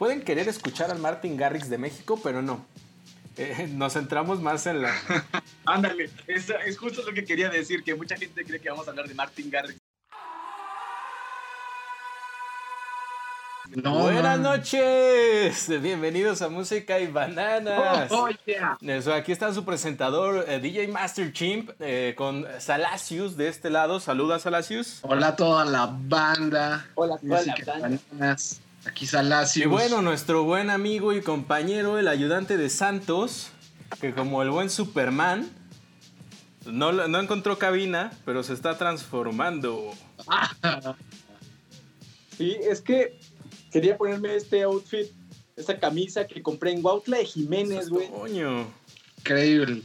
pueden querer escuchar al Martin Garrix de México, pero no. Eh, nos centramos más en la... Ándale, es, es justo lo que quería decir, que mucha gente cree que vamos a hablar de Martin Garrix Buenas noches, bienvenidos a Música y Bananas. Oh, Aquí está su presentador, eh, DJ Master Chimp, eh, con Salacius de este lado. Saluda, Salacius. Hola a toda la banda. Hola, Música y Bananas. Aquí Salacius. Y bueno, nuestro buen amigo y compañero, el ayudante de Santos, que como el buen Superman, no, no encontró cabina, pero se está transformando. Sí, es que quería ponerme este outfit, esta camisa que compré en Huautla de Jiménez, güey. Coño. Increíble.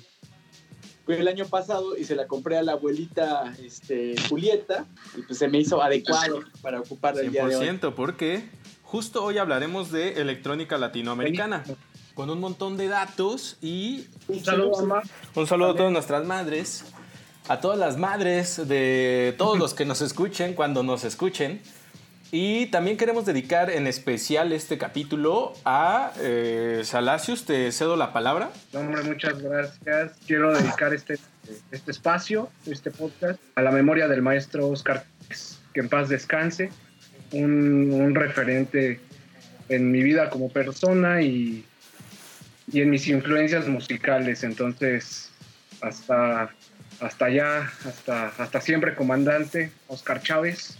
Fue el año pasado y se la compré a la abuelita este, Julieta y pues se me hizo adecuado para ocupar el día de hoy. porque justo hoy hablaremos de electrónica latinoamericana con un montón de datos y un saludo, a, un saludo a todas nuestras madres, a todas las madres de todos los que nos escuchen cuando nos escuchen. Y también queremos dedicar en especial este capítulo a eh, Salacius. Te cedo la palabra. hombre, muchas gracias. Quiero dedicar este, este espacio, este podcast, a la memoria del maestro Oscar, que en paz descanse. Un, un referente en mi vida como persona y, y en mis influencias musicales. Entonces, hasta, hasta allá, hasta, hasta siempre, comandante Oscar Chávez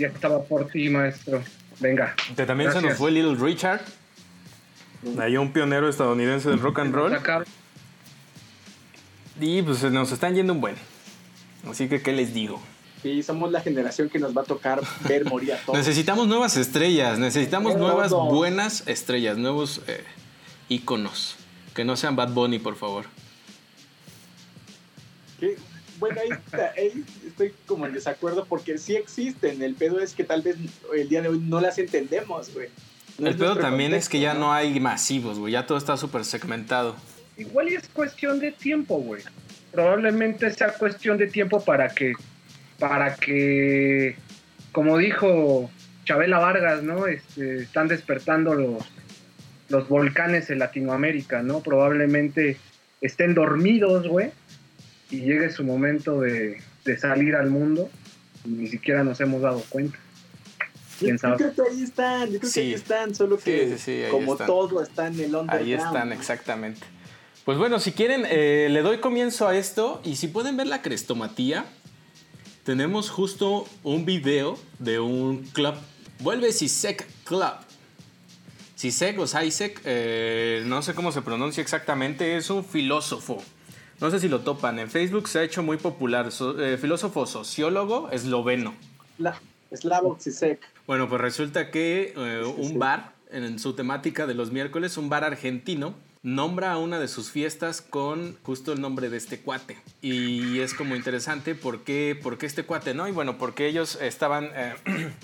ya estaba por ti, maestro. Venga. Que también se nos fue Little Richard. Ahí un pionero estadounidense del rock and roll. Y pues nos están yendo un buen. Así que, ¿qué les digo? Sí, somos la generación que nos va a tocar ver morir a todos. necesitamos nuevas estrellas, necesitamos nuevas buenas estrellas, nuevos eh, íconos. Que no sean Bad Bunny, por favor. ¿Qué? bueno, ahí, estoy como en desacuerdo porque sí existen. El pedo es que tal vez el día de hoy no las entendemos, güey. el pedo también es que ya no hay masivos, güey. Ya todo está súper segmentado. Igual es cuestión de tiempo, güey. Probablemente sea cuestión de tiempo para que, para que, como dijo Chabela Vargas, ¿no? Este, están despertando los, los volcanes en Latinoamérica, ¿no? Probablemente estén dormidos, güey y llegue su momento de, salir al mundo y ni siquiera nos hemos dado cuenta. ¿Quién sabe? Yo creo que ahí están, yo creo que ahí están, solo que como todo está en el underground. Ahí están, exactamente. Pues bueno, si quieren, eh, le doy comienzo a esto y si pueden ver la crestomatía, tenemos justo un video de un club. Vuelve Sisek Club. Sisek o Sisek, eh, no sé cómo se pronuncia exactamente, es un filósofo no sé si lo topan. En Facebook se ha hecho muy popular. Eh, filósofo sociólogo esloveno. La, Slavoj Zizek. Bueno, pues resulta que eh, un bar, en su temática de los miércoles, un bar argentino, nombra a una de sus fiestas con justo el nombre de este cuate. Y es como interesante por qué, este cuate, ¿no? Y bueno, porque ellos estaban... Eh,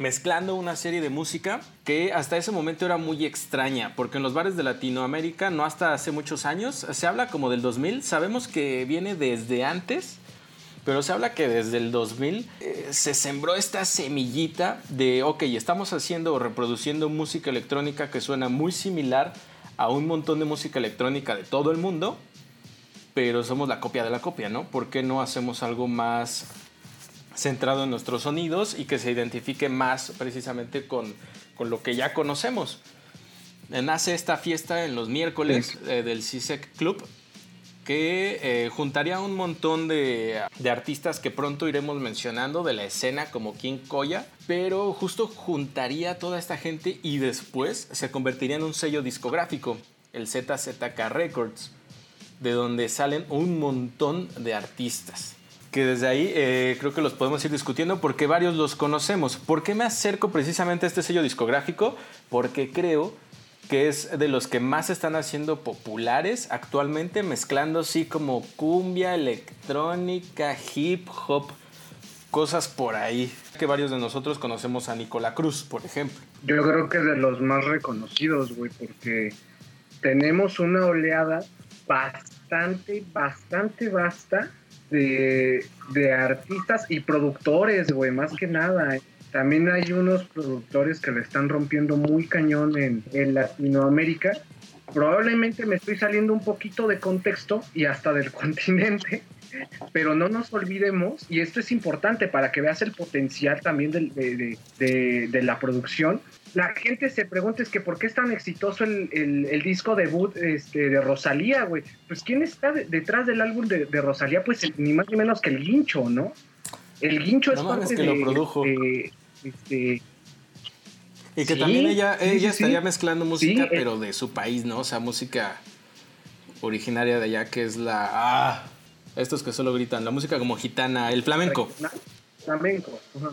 mezclando una serie de música que hasta ese momento era muy extraña, porque en los bares de Latinoamérica, no hasta hace muchos años, se habla como del 2000, sabemos que viene desde antes, pero se habla que desde el 2000 eh, se sembró esta semillita de, ok, estamos haciendo o reproduciendo música electrónica que suena muy similar a un montón de música electrónica de todo el mundo, pero somos la copia de la copia, ¿no? ¿Por qué no hacemos algo más centrado en nuestros sonidos y que se identifique más precisamente con, con lo que ya conocemos. Nace esta fiesta en los miércoles eh, del CISEC Club que eh, juntaría un montón de, de, artistas que pronto iremos mencionando de la escena como King Koya, pero justo juntaría toda esta gente y después se convertiría en un sello discográfico, el ZZK Records, de donde salen un montón de artistas que desde ahí eh, creo que los podemos ir discutiendo porque varios los conocemos. ¿Por qué me acerco precisamente a este sello discográfico? Porque creo que es de los que más están haciendo populares actualmente, mezclando así como cumbia, electrónica, hip hop, cosas por ahí. Que varios de nosotros conocemos a Nicola Cruz, por ejemplo. Yo creo que es de los más reconocidos, güey, porque tenemos una oleada bastante, bastante vasta de, artistas y productores, güey, más que nada. También hay unos productores que le están rompiendo muy cañón en, en Latinoamérica. Probablemente me estoy saliendo un poquito de contexto y hasta del continente, pero no nos olvidemos, y esto es importante para que veas el potencial también de, de, de, de la producción. La gente se pregunta es que por qué es tan exitoso el, el, el disco debut este, de Rosalía, güey. Pues ¿quién está detrás del álbum de, de Rosalía? Pues ni más ni menos que el Guincho, ¿no? El Guincho No es parte que de, lo produjo. de- este, Y que Sí, también ella, ella sí, sí. estaría mezclando música, eh. pero de su país, ¿no? O sea, música originaria de allá, que es la... Ah, estos que solo gritan, la música como gitana, el flamenco. Flamenco. ajá.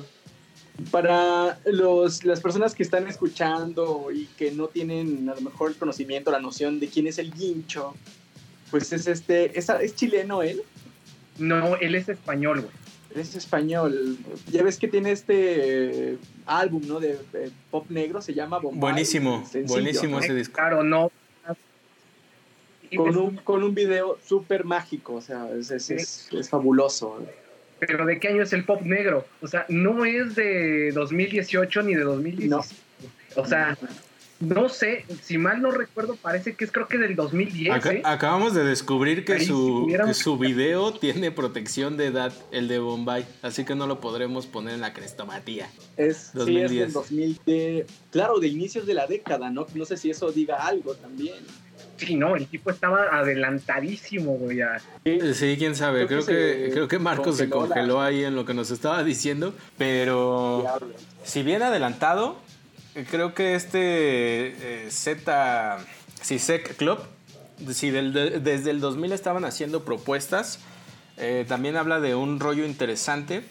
Para los, las personas que están escuchando y que no tienen a lo mejor el conocimiento, la noción de quién es el guincho, pues es este, es, es chileno él, No, él es español, güey. Es español. Ya ves que tiene este eh, álbum, ¿no? De, eh, pop negro, se llama Bombay. Buenísimo, sencillo, buenísimo ¿no? ese disco. Claro, no. Con un, con un video súper mágico, o sea, es, es, es, es fabuloso. Pero ¿de qué año es el pop negro? O sea, no es de 2018 ni de 2016. No. O sea, no sé, si mal no recuerdo, parece que es creo que del 2010. Acá- ¿eh? acabamos de descubrir que Ahí, su, que su video tiene protección de edad, el de Bombay, así que no lo podremos poner en la crestomatía. Es, sí, es 2010. del 2000, de, claro, de inicios de la década, ¿no? No sé si eso diga algo también. Sí, no, el tipo estaba adelantadísimo, güey. a- Sí, quién sabe. Creo Creo, que creo que Marcos se congeló la- ahí en lo que nos estaba diciendo. Pero Diablo. si bien adelantado, creo que este eh, Z CISEC Club, si del- de- desde el 2000 estaban haciendo propuestas, eh, también habla de un rollo interesante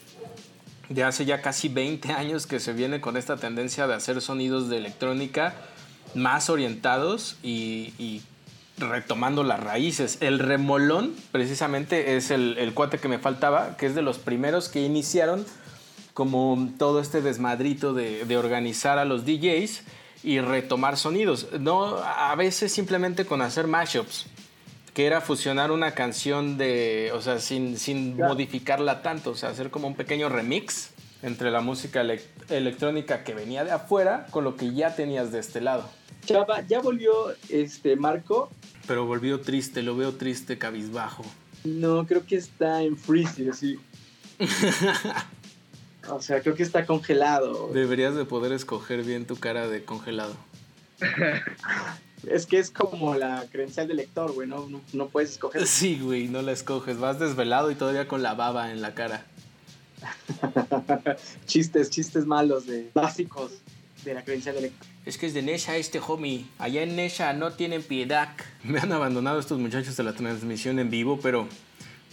de hace ya casi 20 años que se viene con esta tendencia de hacer sonidos de electrónica más orientados y, y retomando las raíces. El remolón, precisamente, es el, el cuate que me faltaba, que es de los primeros que iniciaron como todo este desmadrito de, de organizar a los DJs y retomar sonidos. No, a veces simplemente con hacer mashups que era fusionar una canción de, o sea, sin, sin modificarla tanto, o sea, hacer como un pequeño remix entre la música elec- electrónica que venía de afuera con lo que ya tenías de este lado. Chava, ya volvió este Marco. Pero volvió triste, lo veo triste, cabizbajo. No, creo que está en freezer, sí. O sea, creo que está congelado. Deberías de poder escoger bien tu cara de congelado. Es que es como la credencial del lector, güey. No, no, no puedes escoger. Sí, güey, no la escoges. Vas desvelado y todavía con la baba en la cara. chistes, chistes malos de básicos de la credencial del lector. Es que es de Nesha este homie. Allá en Nesha no tienen piedad. Me han abandonado estos muchachos de la transmisión en vivo, pero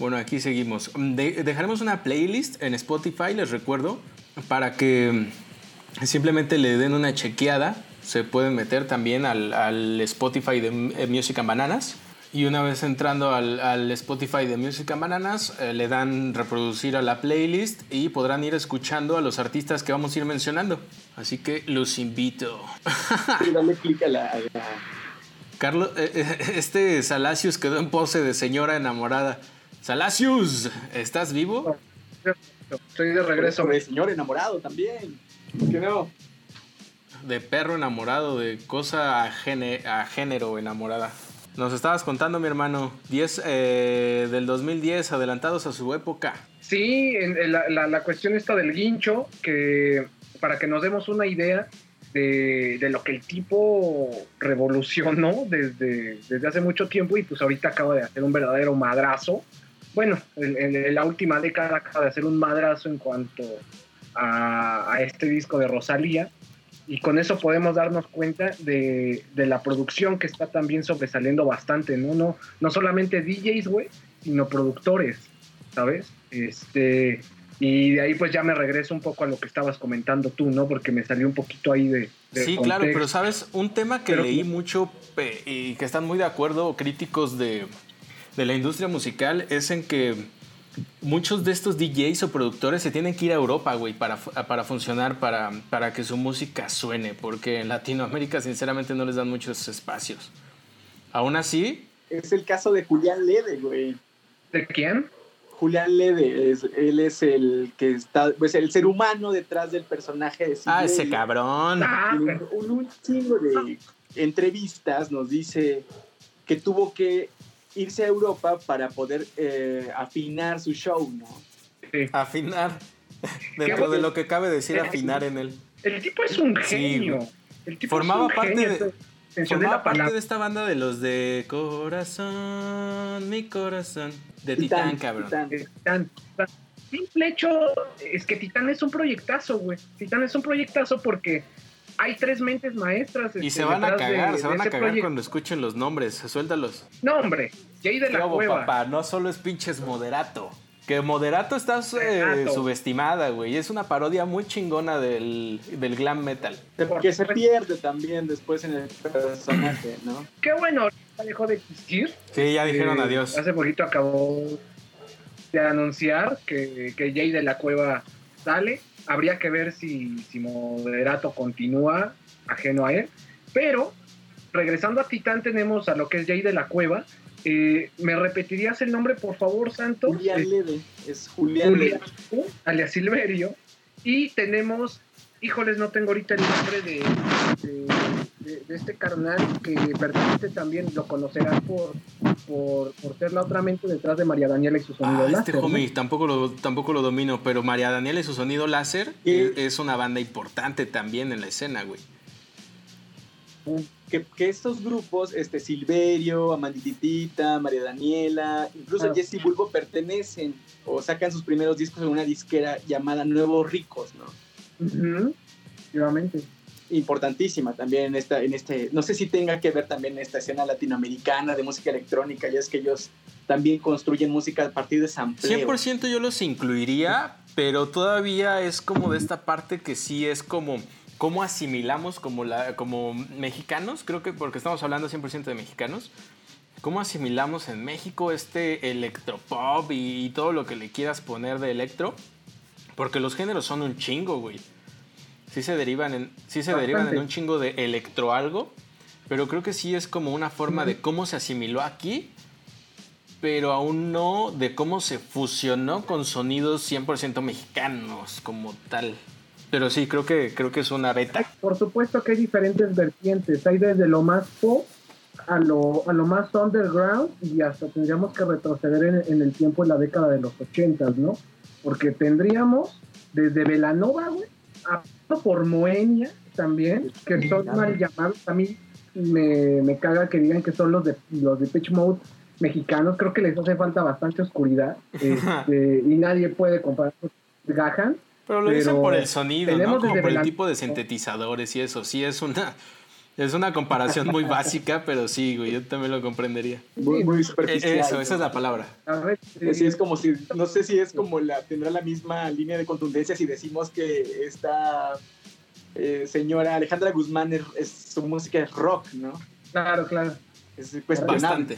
bueno, aquí seguimos. De- dejaremos una playlist en Spotify, les recuerdo, para que simplemente le den una chequeada. Se pueden meter también al, al Spotify de eh, Music and Bananas. Y una vez entrando al, al Spotify de Music and Bananas, eh, le dan reproducir a la playlist y podrán ir escuchando a los artistas que vamos a ir mencionando. Así que los invito. Y dale clic a la, a la- Carlos, eh, eh, este Salacius quedó en pose de señora enamorada. Salacius, ¿estás vivo? Estoy de regreso. el señor enamorado también. ¿Qué no? De perro enamorado, de cosa a, gene- a género enamorada. Nos estabas contando, mi hermano, 10 eh, del 2010, adelantados a su época. Sí, en- en la, la- la cuestión está del guincho, que para que nos demos una idea de, de lo que el tipo revolucionó desde, desde hace mucho tiempo y pues ahorita acaba de hacer un verdadero madrazo. Bueno, en, en la última década acaba de hacer un madrazo en cuanto a, a este disco de Rosalía y con eso podemos darnos cuenta de, de la producción que está también sobresaliendo bastante, ¿no? No, no solamente DJs, güey, sino productores, ¿sabes? Este, y de ahí pues ya me regreso un poco a lo que estabas comentando tú, ¿no? Porque me salió un poquito ahí de... de Sí, claro, pero sabes, un tema que Pero- leí mucho pe- y que están muy de acuerdo críticos de, de la industria musical es en que muchos de estos DJs o productores se tienen que ir a Europa, güey, para, para funcionar, para, para que su música suene, porque en Latinoamérica sinceramente no les dan muchos espacios. Aún así, Es el caso de Julián Lede, güey. ¿De quién? Julián Lede, es, él es el que está, pues el ser humano detrás del personaje de Ah, ese cabrón. Ah, un, un chingo de entrevistas nos dice que tuvo que irse a Europa para poder eh, afinar su show, ¿no? sí. Afinar. Dentro de lo que cabe decir afinar en él. El tipo es un genio. El tipo Formaba es un parte genio. de- Mencioné Formaba la parte palabra. de esta banda de los de Corazón, mi corazón. De Titán, cabrón. Titán. Titán. Simple hecho es que Titán es un proyectazo, güey. Titán es un proyectazo porque hay tres mentes maestras. Y este, se van a de- cagar, se van a cagar proyecto. cuando escuchen los nombres. Suéltalos. No, hombre. Jay de ¿Qué la Cueva. papá? No solo es pinches moderato. Que Moderato está eh, subestimada, güey. Es una parodia muy chingona del, del glam metal. Que se pierde también después en el personaje, ¿no? Qué bueno, ya dejó de existir. Sí, ya dijeron Eh, adiós. Hace poquito acabó de anunciar que, que Jay de la Cueva sale. Habría que ver si, si Moderato continúa ajeno a él. Pero, regresando a Titán, tenemos a lo que es Jay de la Cueva. Eh, ¿Me repetirías el nombre, por favor, Santo? Julián Eh, Lede, es Julián Julián, Lede. alias Silverio. Y tenemos, híjoles, no tengo ahorita el nombre de, de, de- de este carnal que pertenece también, lo conocerás por, por, por ser la otra mente detrás de María Daniela y su sonido Ah, este láser, ¿no? homie tampoco lo, tampoco lo domino, pero María Daniela y su sonido láser ¿Qué? es, es una banda importante también en la escena, güey. Que, que estos grupos, este Silverio, Amandititita, María Daniela, incluso Claro. Jesse Bulbo pertenecen o sacan sus primeros discos en una disquera llamada Nuevos Ricos, ¿no? Ujú, Efectivamente. Importantísima también en esta, en este, no sé si tenga que ver también esta escena latinoamericana de música electrónica, ya es que ellos también construyen música a partir de sampleo. 100% yo los incluiría, pero todavía es como de esta parte que sí es como cómo asimilamos como, la, como mexicanos, creo que porque estamos hablando 100% de mexicanos, cómo asimilamos en México este electropop y, y todo lo que le quieras poner de electro, porque los géneros son un chingo, güey. Sí se derivan en, sí se Bastante. derivan en un chingo de electro algo, pero creo que sí es como una forma de cómo se asimiló aquí pero aún no de cómo se fusionó con sonidos 100% mexicanos como tal. Pero sí, creo que, creo que es una beta. Por supuesto que hay diferentes vertientes. Hay desde lo más pop a lo, a lo más underground y hasta tendríamos que retroceder en, en el tiempo en la década de los ochentas, ¿no? Porque tendríamos desde Velanova, güey, a por Moenia también, que son mal llamados. A mí me, me caga que digan que son los de los de Pitch Mode mexicanos. Creo que les hace falta bastante oscuridad este, y nadie puede comparar con Gahan. Pero lo dicen Pero por el sonido, ¿no? Como por el tipo de sintetizadores y eso. Sí, es una, es una comparación muy básica, pero sí, güey, yo también lo comprendería. Muy, muy Eh, superficial. Eso, esa es la palabra. A ver, Sí, es como si, no sé si es como la, tendrá la misma línea de contundencia si decimos que esta eh, señora Alejandra Guzmán es, es- su música es rock, ¿no? Claro, claro. Es cuestionable. Bastante.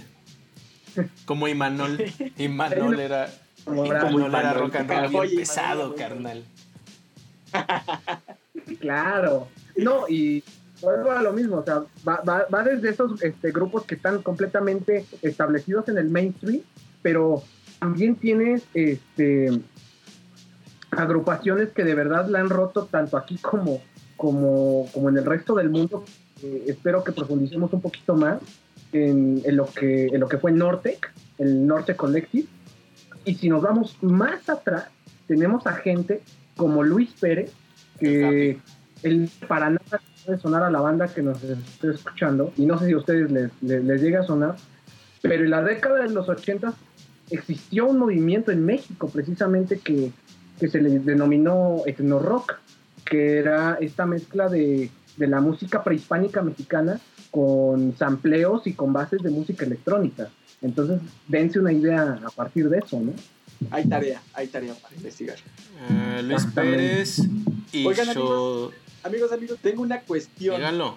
Como Imanol. Imanol era, Como Imanol era rock and roll bien pesado, Imanol, carnal. Claro. No, y vuelvo a lo mismo, o sea, va, va- va desde esos este, grupos que están completamente establecidos en el mainstream, pero también tienes este, agrupaciones que de verdad la han roto tanto aquí como, como, como en el resto del mundo. Eh, espero que profundicemos un poquito más en, en lo, que, en lo que fue Nortec, el Norte Collective. Y si nos vamos más atrás, tenemos a gente como Luis Pérez, que él para nada puede sonar a la banda que nos esté escuchando, y no sé si a ustedes les, les, les llega a sonar, pero en la década de los 80 existió un movimiento en México precisamente que, que se le denominó etno rock, que era esta mezcla de, de la música prehispánica mexicana con sampleos y con bases de música electrónica. Entonces, dense una idea a partir de eso, ¿no? Hay tarea, hay tarea para investigar. Eh, Luis. Pérez y Oigan, yo... Amigos, amigos, tengo una cuestión. Díganlo.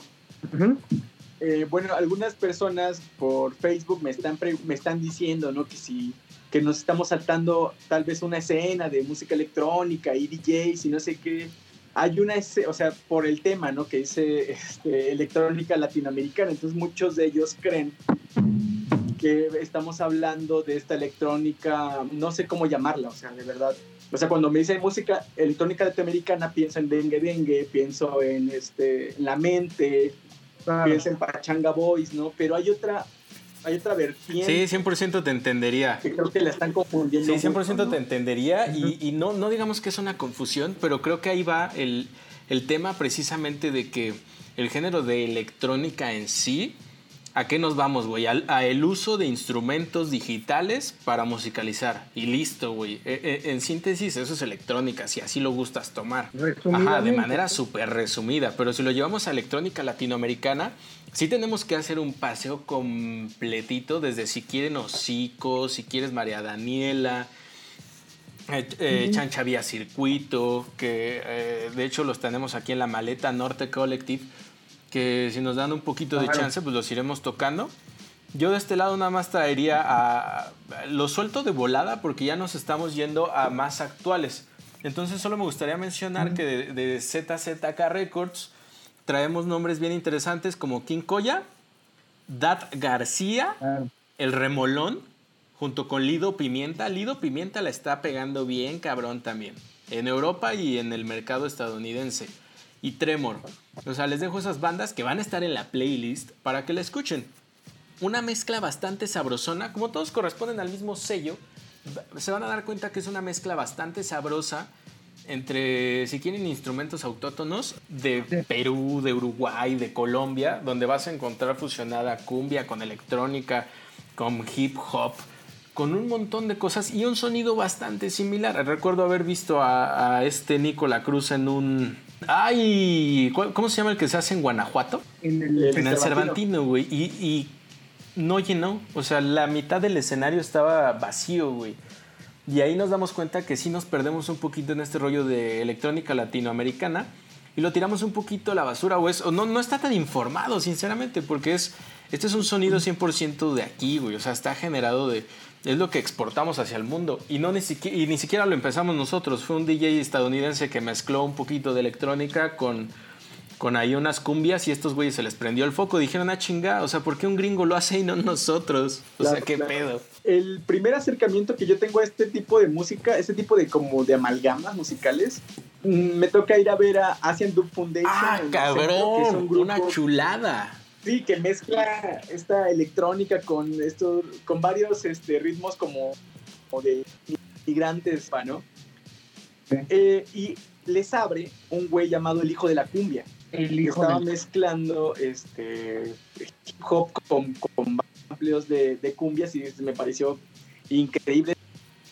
Eh, bueno, algunas personas por Facebook me están, pre- me están diciendo, ¿no? Que si que nos estamos saltando tal vez una escena de música electrónica y DJs y no sé qué. Hay una escena, o sea, por el tema, ¿no? Que dice este, electrónica latinoamericana. Entonces muchos de ellos creen que estamos hablando de esta electrónica, no sé cómo llamarla, o sea, de verdad. O sea, cuando me dicen música electrónica latinoamericana, pienso en Dengue Dengue, pienso en, este, La Mente, pienso en Pachanga Boys, ¿no? Pero hay otra, hay otra vertiente. Sí, 100% te entendería. Que creo que la están confundiendo. Sí, 100% te entendería y, y, no, no digamos que es una confusión, pero creo que ahí va el, el tema precisamente de que el género de electrónica en sí ¿A qué nos vamos, güey? A, el uso de instrumentos digitales para musicalizar. Y listo, güey. E, e, en síntesis, eso es electrónica, si así lo gustas tomar. Ajá, de manera súper resumida. Pero si lo llevamos a electrónica latinoamericana, sí tenemos que hacer un paseo completito, desde si quieren Hocico, si quieres María Daniela, eh, eh, Chancha Vía Circuito, que eh, de hecho los tenemos aquí en la maleta Norte Collective que si nos dan un poquito de chance, pues los iremos tocando. Yo de este lado nada más traería a, lo suelto de volada porque ya nos estamos yendo a más actuales. Entonces solo me gustaría mencionar que de, ZZK Records traemos nombres bien interesantes como King Koya, Dat García, El Remolón, junto con Lido Pimienta. Lido Pimienta la está pegando bien cabrón también, en Europa y en el mercado estadounidense y Tremor. O sea, les dejo esas bandas que van a estar en la playlist para que la escuchen. Una mezcla bastante sabrosona, como todos corresponden al mismo sello, se van a dar cuenta que es una mezcla bastante sabrosa entre, si quieren, instrumentos autóctonos de Perú, de Uruguay, de Colombia, donde vas a encontrar fusionada cumbia con electrónica, con hip hop, con un montón de cosas y un sonido bastante similar. Recuerdo haber visto a, a este Nicola Cruz en un, Ay, ¿cómo se llama el que se hace en Guanajuato? En el, Cervantino, güey. Y, no llenó. O sea, la mitad del escenario estaba vacío, güey. Y ahí nos damos cuenta que sí nos perdemos un poquito en este rollo de electrónica latinoamericana y lo tiramos un poquito a la basura o, es, no, no está tan informado, sinceramente, porque es, este es un sonido 100% de aquí, güey. O sea, está generado de, es lo que exportamos hacia el mundo. Y, no ni, siquiera, y ni siquiera lo empezamos nosotros. Fue un DJ estadounidense que mezcló un poquito de electrónica con, con ahí unas cumbias y estos güeyes se les prendió el foco. Dijeron, ah, chinga, o sea, ¿por qué un gringo lo hace y no nosotros? O sea, qué pedo. El primer acercamiento que yo tengo a este tipo de música, este tipo de como de amalgamas musicales, mm, me toca ir a ver a Asian Dub Foundation. Ah, cabrón, una chulada. Sí, que mezcla esta electrónica con esto, con varios este, ritmos como, de migrantes, ¿no? Eh, y les abre un güey llamado el hijo de la cumbia. El hijo que estaba mezclando este hip hop con, con amplios de, de, cumbias y me pareció increíble.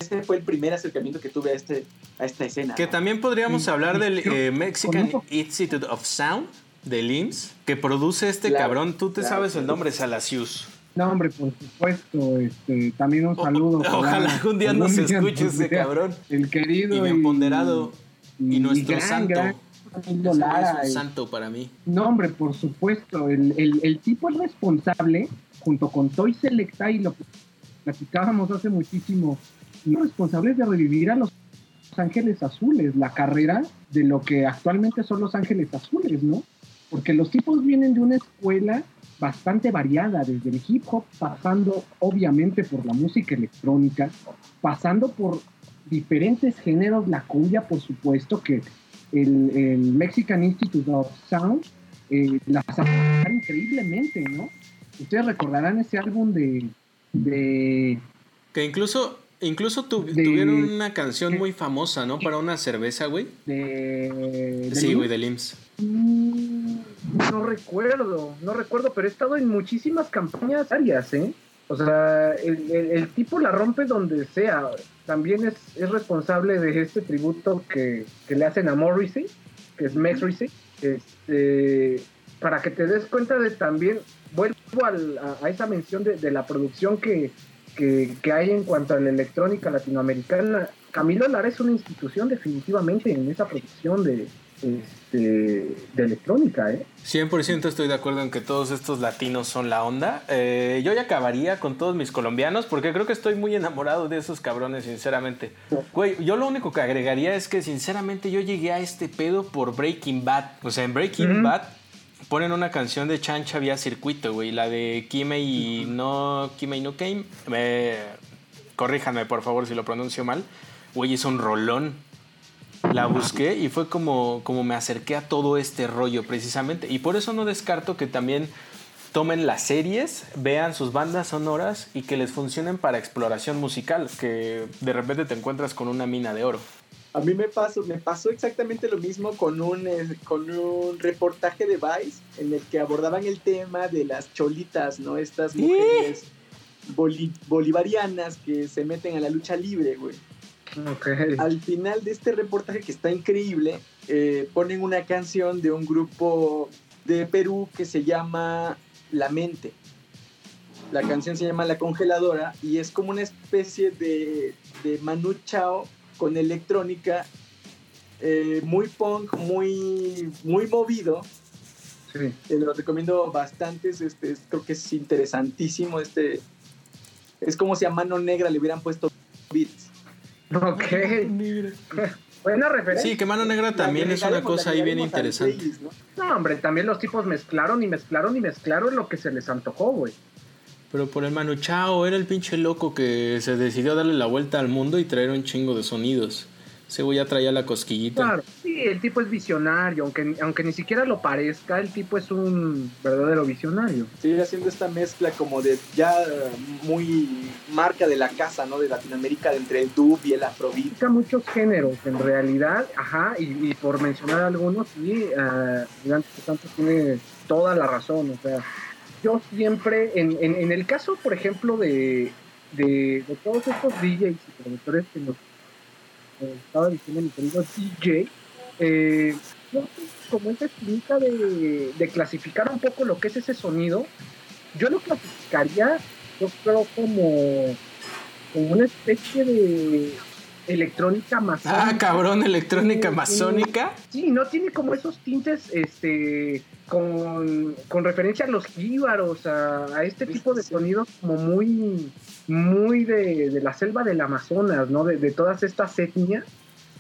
Este fue el primer acercamiento que tuve a, este, a esta escena. Que también podríamos hablar del eh, Mexican Institute of Sound del IMSS que produce este cabrón. Tú te sabes el nombre, Salasius. No, hombre, por supuesto. Este, también un saludo. ojalá algún día nos escuche ese cabrón. El querido. Y bien ponderado. Y, nuestro santo. es un santo para mí. No, hombre, por supuesto. El, el, el tipo es responsable, junto con Toy Selecta, y lo platicábamos hace muchísimo, y responsable de revivir a los Ángeles Azules, la carrera de lo que actualmente son los Ángeles Azules, ¿no? Porque los tipos vienen de una escuela bastante variada, desde el hip hop, pasando obviamente por la música electrónica, pasando por diferentes géneros, la cumbia, por supuesto, que el, Mexican Institute of Sound eh, la increíblemente, ¿no? Ustedes recordarán ese álbum de... de que incluso Incluso tuvieron una canción muy famosa, ¿no? Para una cerveza, güey. De, sí, güey, de Lims. Mm, no recuerdo, no recuerdo, pero he estado en muchísimas campañas varias, ¿eh? O sea, el, tipo la rompe donde sea. También es, es responsable de este tributo que, le hacen a Morrissey, que es Max Este, para que te des cuenta de también, vuelvo a, esa mención de, la producción que, que, hay en cuanto a la electrónica latinoamericana. Camilo Lara es una institución definitivamente en esa producción de, este, de electrónica. ¿eh? 100% estoy de acuerdo en que todos estos latinos son la onda. Eh, yo ya acabaría con todos mis colombianos porque creo que estoy muy enamorado de esos cabrones, sinceramente. Güey, yo lo único que agregaría es que sinceramente yo llegué a este pedo por Breaking Bad. O sea, en Breaking Bad ponen una canción de Chancha vía circuito, güey, la de Kimei no Kimei no Game. Eh, corríjanme, por favor, si lo pronuncio mal. Güey, es un rolón. La busqué y fue como, como me acerqué a todo este rollo precisamente. Y por eso no descarto que también tomen las series, vean sus bandas sonoras y que les funcionen para exploración musical, que de repente te encuentras con una mina de oro. A mí me pasó, me pasó exactamente lo mismo con un, eh, con un reportaje de Vice en el que abordaban el tema de las cholitas, ¿no? Estas mujeres bolivarianas que se meten a la lucha libre, güey. Al final de este reportaje que está increíble, eh, ponen una canción de un grupo de Perú que se llama La Mente. La canción se llama La Congeladora y es como una especie de, de Manu Chao con electrónica eh, muy punk, muy, muy movido. Sí. Eh, lo recomiendo bastante, este, creo que es interesantísimo. Este, es como si a mano negra le hubieran puesto beats. Ok. Buena referencia. Sí, que mano negra también es una cosa ahí bien interesante. ¿no? hombre, también los tipos mezclaron y mezclaron y mezclaron lo que se les antojó, güey. Pero por el Manu Chao era el pinche loco que se decidió darle la vuelta al mundo y traer un chingo de sonidos. Ese güey ya traía la cosquillita. Claro, sí, el tipo es visionario, aunque, aunque ni siquiera lo parezca, el tipo es un verdadero visionario. Sigue haciendo esta mezcla como de ya muy marca de la casa, ¿no? De Latinoamérica, entre el dub y el afrobeat. muchos géneros, en realidad, ajá, y, por mencionar algunos, sí, uh, tanto tiene toda la razón, o sea, yo siempre, en, en, el caso, por ejemplo, de, de, todos estos DJs y productores que nos eh, estaba diciendo mi querido DJ, eh, como esa técnica de, de clasificar un poco lo que es ese sonido, yo lo clasificaría, yo creo, como, como una especie de electrónica masónica. Ah, cabrón, electrónica masónica. Sí, no tiene como esos tintes, este, con, referencia a los jíbaros, a, este tipo de sonidos como muy, muy de, la selva del Amazonas, ¿no? De, de todas estas etnias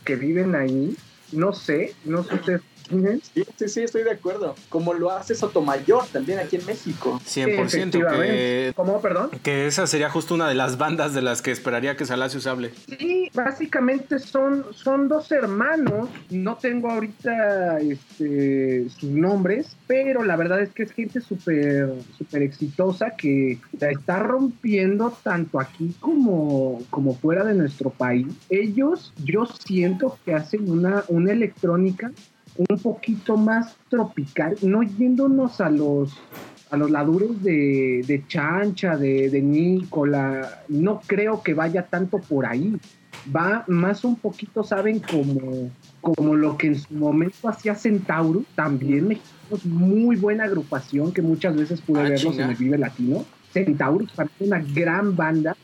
que viven ahí. No sé, no sé ustedes Sí, sí, sí, estoy de acuerdo. Como lo hace Sotomayor también aquí en México. 100%. que, ¿Cómo, perdón? Que esa sería justo una de las bandas de las que esperaría que Salacios hable. Sí, básicamente son, son dos hermanos. No tengo ahorita este, sus nombres, pero la verdad es que es gente súper súper exitosa que la está rompiendo tanto aquí como, como fuera de nuestro país. Ellos, yo siento que hacen una, una electrónica un poquito más tropical, no yéndonos a los a los ladures de, de Chancha, de, de Nicola, no creo que vaya tanto por ahí. Va más un poquito, ¿saben? Como, como lo que en su momento hacía Centauro, también mexicanos, muy buena agrupación que muchas veces pude ah, verlos en el Vive Latino. Centauro, una gran banda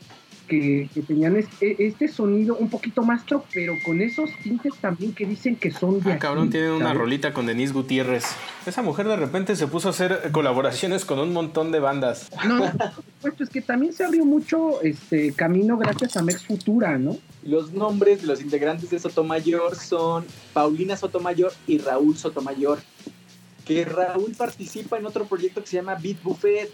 que, tenían este, este, sonido un poquito más trop, pero con esos tintes también que dicen que son de. Ah, cabrón, tiene una rolita con Denise Gutiérrez. Esa mujer de repente se puso a hacer colaboraciones con un montón de bandas. No, por supuesto, es que también se abrió mucho este camino gracias a Mex Futura, ¿no? Los nombres de los integrantes de Sotomayor son Paulina Sotomayor y Raúl Sotomayor. Que Raúl participa en otro proyecto que se llama Beat Buffet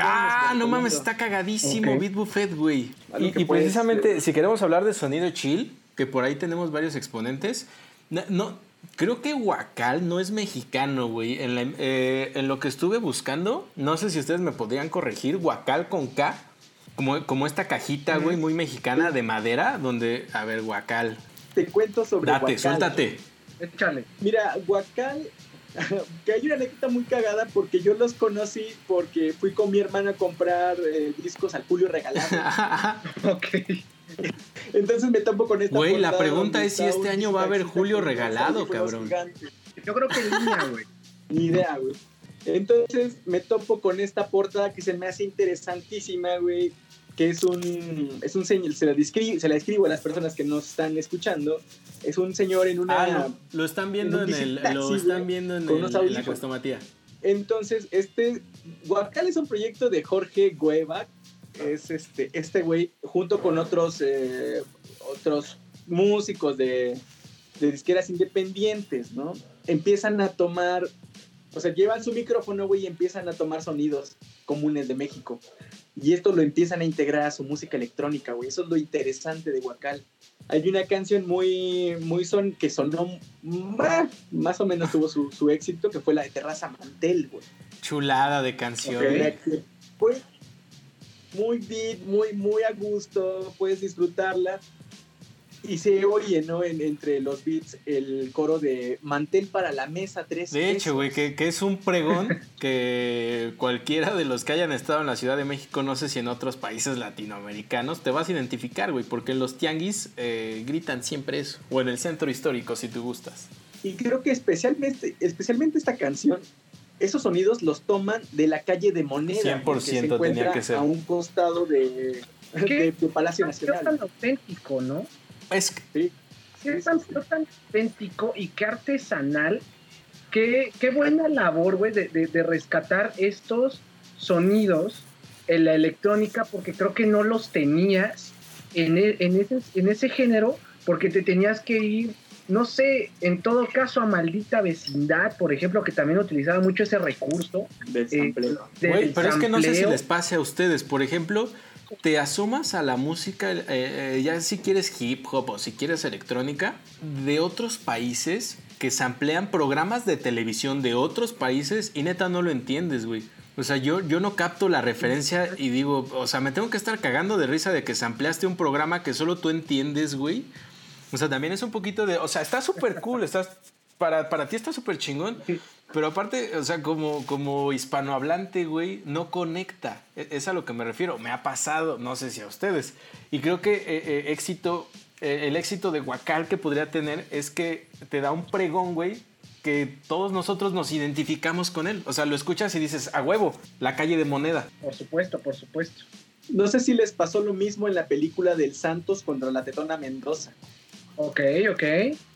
Ah, no mames, está cagadísimo Beat Buffet, güey. Y, precisamente, si queremos hablar de sonido chill, que por ahí tenemos varios exponentes, no, creo que Huacal no es mexicano, güey. En, eh, en, lo que estuve buscando, no sé si ustedes me podrían corregir, Huacal con K, como, como esta cajita, güey, muy mexicana de madera, donde, a ver, Huacal. Te cuento sobre Date, suéltate. Échale. Mira, Huacal que hay una anécdota muy cagada porque yo los conocí porque fui con mi hermana a comprar eh, discos al Julio regalado. ok. Entonces me topo con esta. Güey, la pregunta es si este año va a haber Julio regalado, cabrón. Yo creo que línea, güey. Ni idea, güey. Entonces me topo con esta portada que se me hace interesantísima, güey que es un, es un señor, se la, describo, se la escribo a las personas que nos están escuchando, es un señor en una... Ah, lo, están viendo en, el, lo están viendo en, el, la customatía. Entonces, este, Guacal es un proyecto de Jorge Gueva, es este, este güey, junto con otros, eh, otros músicos de, de disqueras independientes, ¿no? Empiezan a tomar O sea, llevan su micrófono, güey, y empiezan a tomar sonidos comunes de México. Y esto lo empiezan a integrar a su música electrónica, güey. Eso es lo interesante de Huacal. Hay una canción muy, muy son, que sonó, más o menos tuvo su, su éxito, que fue la de Terraza Mantel, güey. Chulada de canción. Fue muy beat, muy, muy a gusto, puedes disfrutarla. Y se oye, ¿no? En, entre los beats el coro de Mantel para la mesa 3. De hecho, güey, que, que, es un pregón que cualquiera de los que hayan estado en la Ciudad de México, no sé si en otros países latinoamericanos, te vas a identificar, güey, porque en los tianguis eh, gritan siempre eso. O en el centro histórico, si tú gustas. Y creo que especialmente, especialmente esta canción esos sonidos los toman de la calle de Moneda. 100% se tenía que ser. A un costado de, de, Palacio Nacional. Es tan auténtico, ¿no? Es sí. sí es tan, tan, auténtico y qué artesanal. Qué, qué buena labor, güey, de, de, de, rescatar estos sonidos en la electrónica, porque creo que no los tenías en, e, en, ese, en ese género, porque te tenías que ir no sé, en todo caso a maldita vecindad, por ejemplo, que también utilizaba mucho ese recurso. Del eh, pero es que no sé si les pase a ustedes, por ejemplo, te asomas a la música, eh, eh, ya si quieres hip hop o si quieres electrónica, de otros países que samplean programas de televisión de otros países y neta no lo entiendes, güey. O sea, yo, yo no capto la referencia y digo, o sea, me tengo que estar cagando de risa de que sampleaste un programa que solo tú entiendes, güey. O sea, también es un poquito de. O sea, está súper cool. Estás, para, para ti está súper chingón. Pero aparte, o sea, como, como hispanohablante, güey, no conecta. E, es a lo que me refiero. Me ha pasado, no sé si a ustedes. Y creo que eh, eh, éxito, eh, el éxito de Huacal que podría tener es que te da un pregón, güey, que todos nosotros nos identificamos con él. O sea, lo escuchas y dices, a huevo, la calle de moneda. Por supuesto, por supuesto. No sé si les pasó lo mismo en la película del Santos contra la Tetona Mendoza. Ok, ok.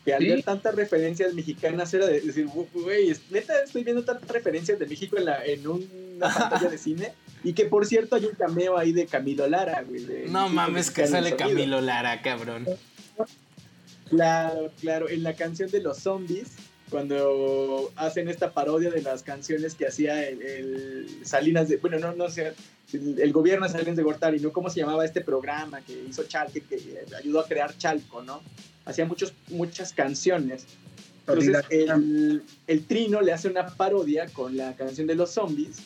Que al ver tantas referencias mexicanas era de decir, güey, neta estoy viendo tantas referencias de México en, la, en una pantalla de cine. Y que por cierto hay un cameo ahí de Camilo Lara, güey. no mames, que sale Camilo Lara, cabrón. Claro, claro, en la canción de los zombies, cuando hacen esta parodia de las canciones que hacía el, Salinas de. Bueno, no, no sé, el, gobierno de Salinas de Gortari, ¿no? ¿Cómo se llamaba este programa que hizo Chalque, que ayudó a crear Chalco, ¿no? Hacía muchos, muchas canciones. Entonces, el, el, Trino le hace una parodia con la canción de los zombies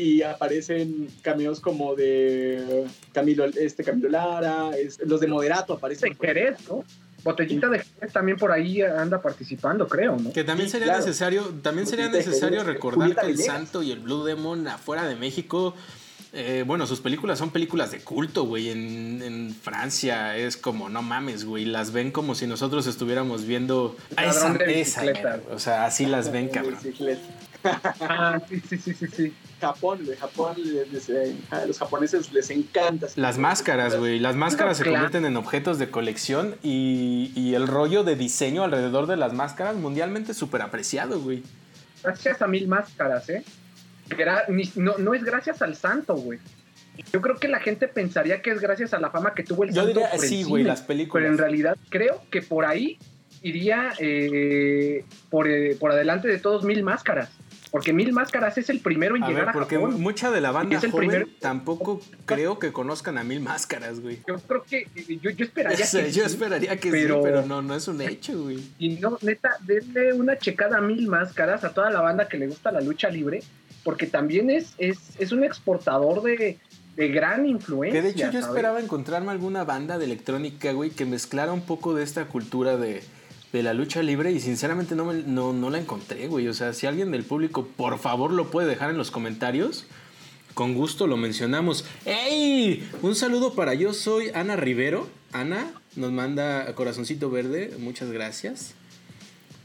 y aparecen cameos como de Camilo, este Camilo Lara, los de Moderato aparecen. De Jerez, ¿no? Botellita de Jerez también por ahí anda participando, creo, ¿no? Que también sería necesario, también sería necesario recordar que el Santo y el Blue Demon afuera de México eh, bueno, sus películas son películas de culto, güey. En, en, Francia es como, no mames, güey. Las ven como si nosotros estuviéramos viendo a esa, esa O sea, así las ven, cabrón. Ah, sí, sí, sí, sí, Japón, güey. Japón, a los japoneses les encanta. Las máscaras, güey. Las máscaras se convierten en objetos de colección y, y el rollo de diseño alrededor de las máscaras mundialmente súper apreciado, güey. Gracias a mil máscaras, ¿eh? no, no es gracias al santo, güey. Yo creo que la gente pensaría que es gracias a la fama que tuvo el Yo santo. Diría, sí, güey, las películas. Pero en realidad creo que por ahí iría eh, por, eh, por adelante de todos mil máscaras. Porque Mil Máscaras es el primero en llegar a porque mucha de la banda joven tampoco creo que conozcan a Mil Máscaras, güey. Yo creo que yo, yo esperaría que Yo esperaría que pero, sí, pero no, no es un hecho, güey. Y no, neta, denle una checada a Mil Máscaras a toda la banda que le gusta la lucha libre porque también es, es, es un exportador de, de gran influencia. Que de hecho yo esperaba encontrarme alguna banda de electrónica, güey, que mezclara un poco de esta cultura de, de la lucha libre y sinceramente no, me, no, no la encontré, güey. O sea, si alguien del público por favor lo puede dejar en los comentarios, con gusto lo mencionamos. ¡Ey! Un saludo para yo soy Ana Rivero. Ana nos manda corazoncito verde, muchas gracias.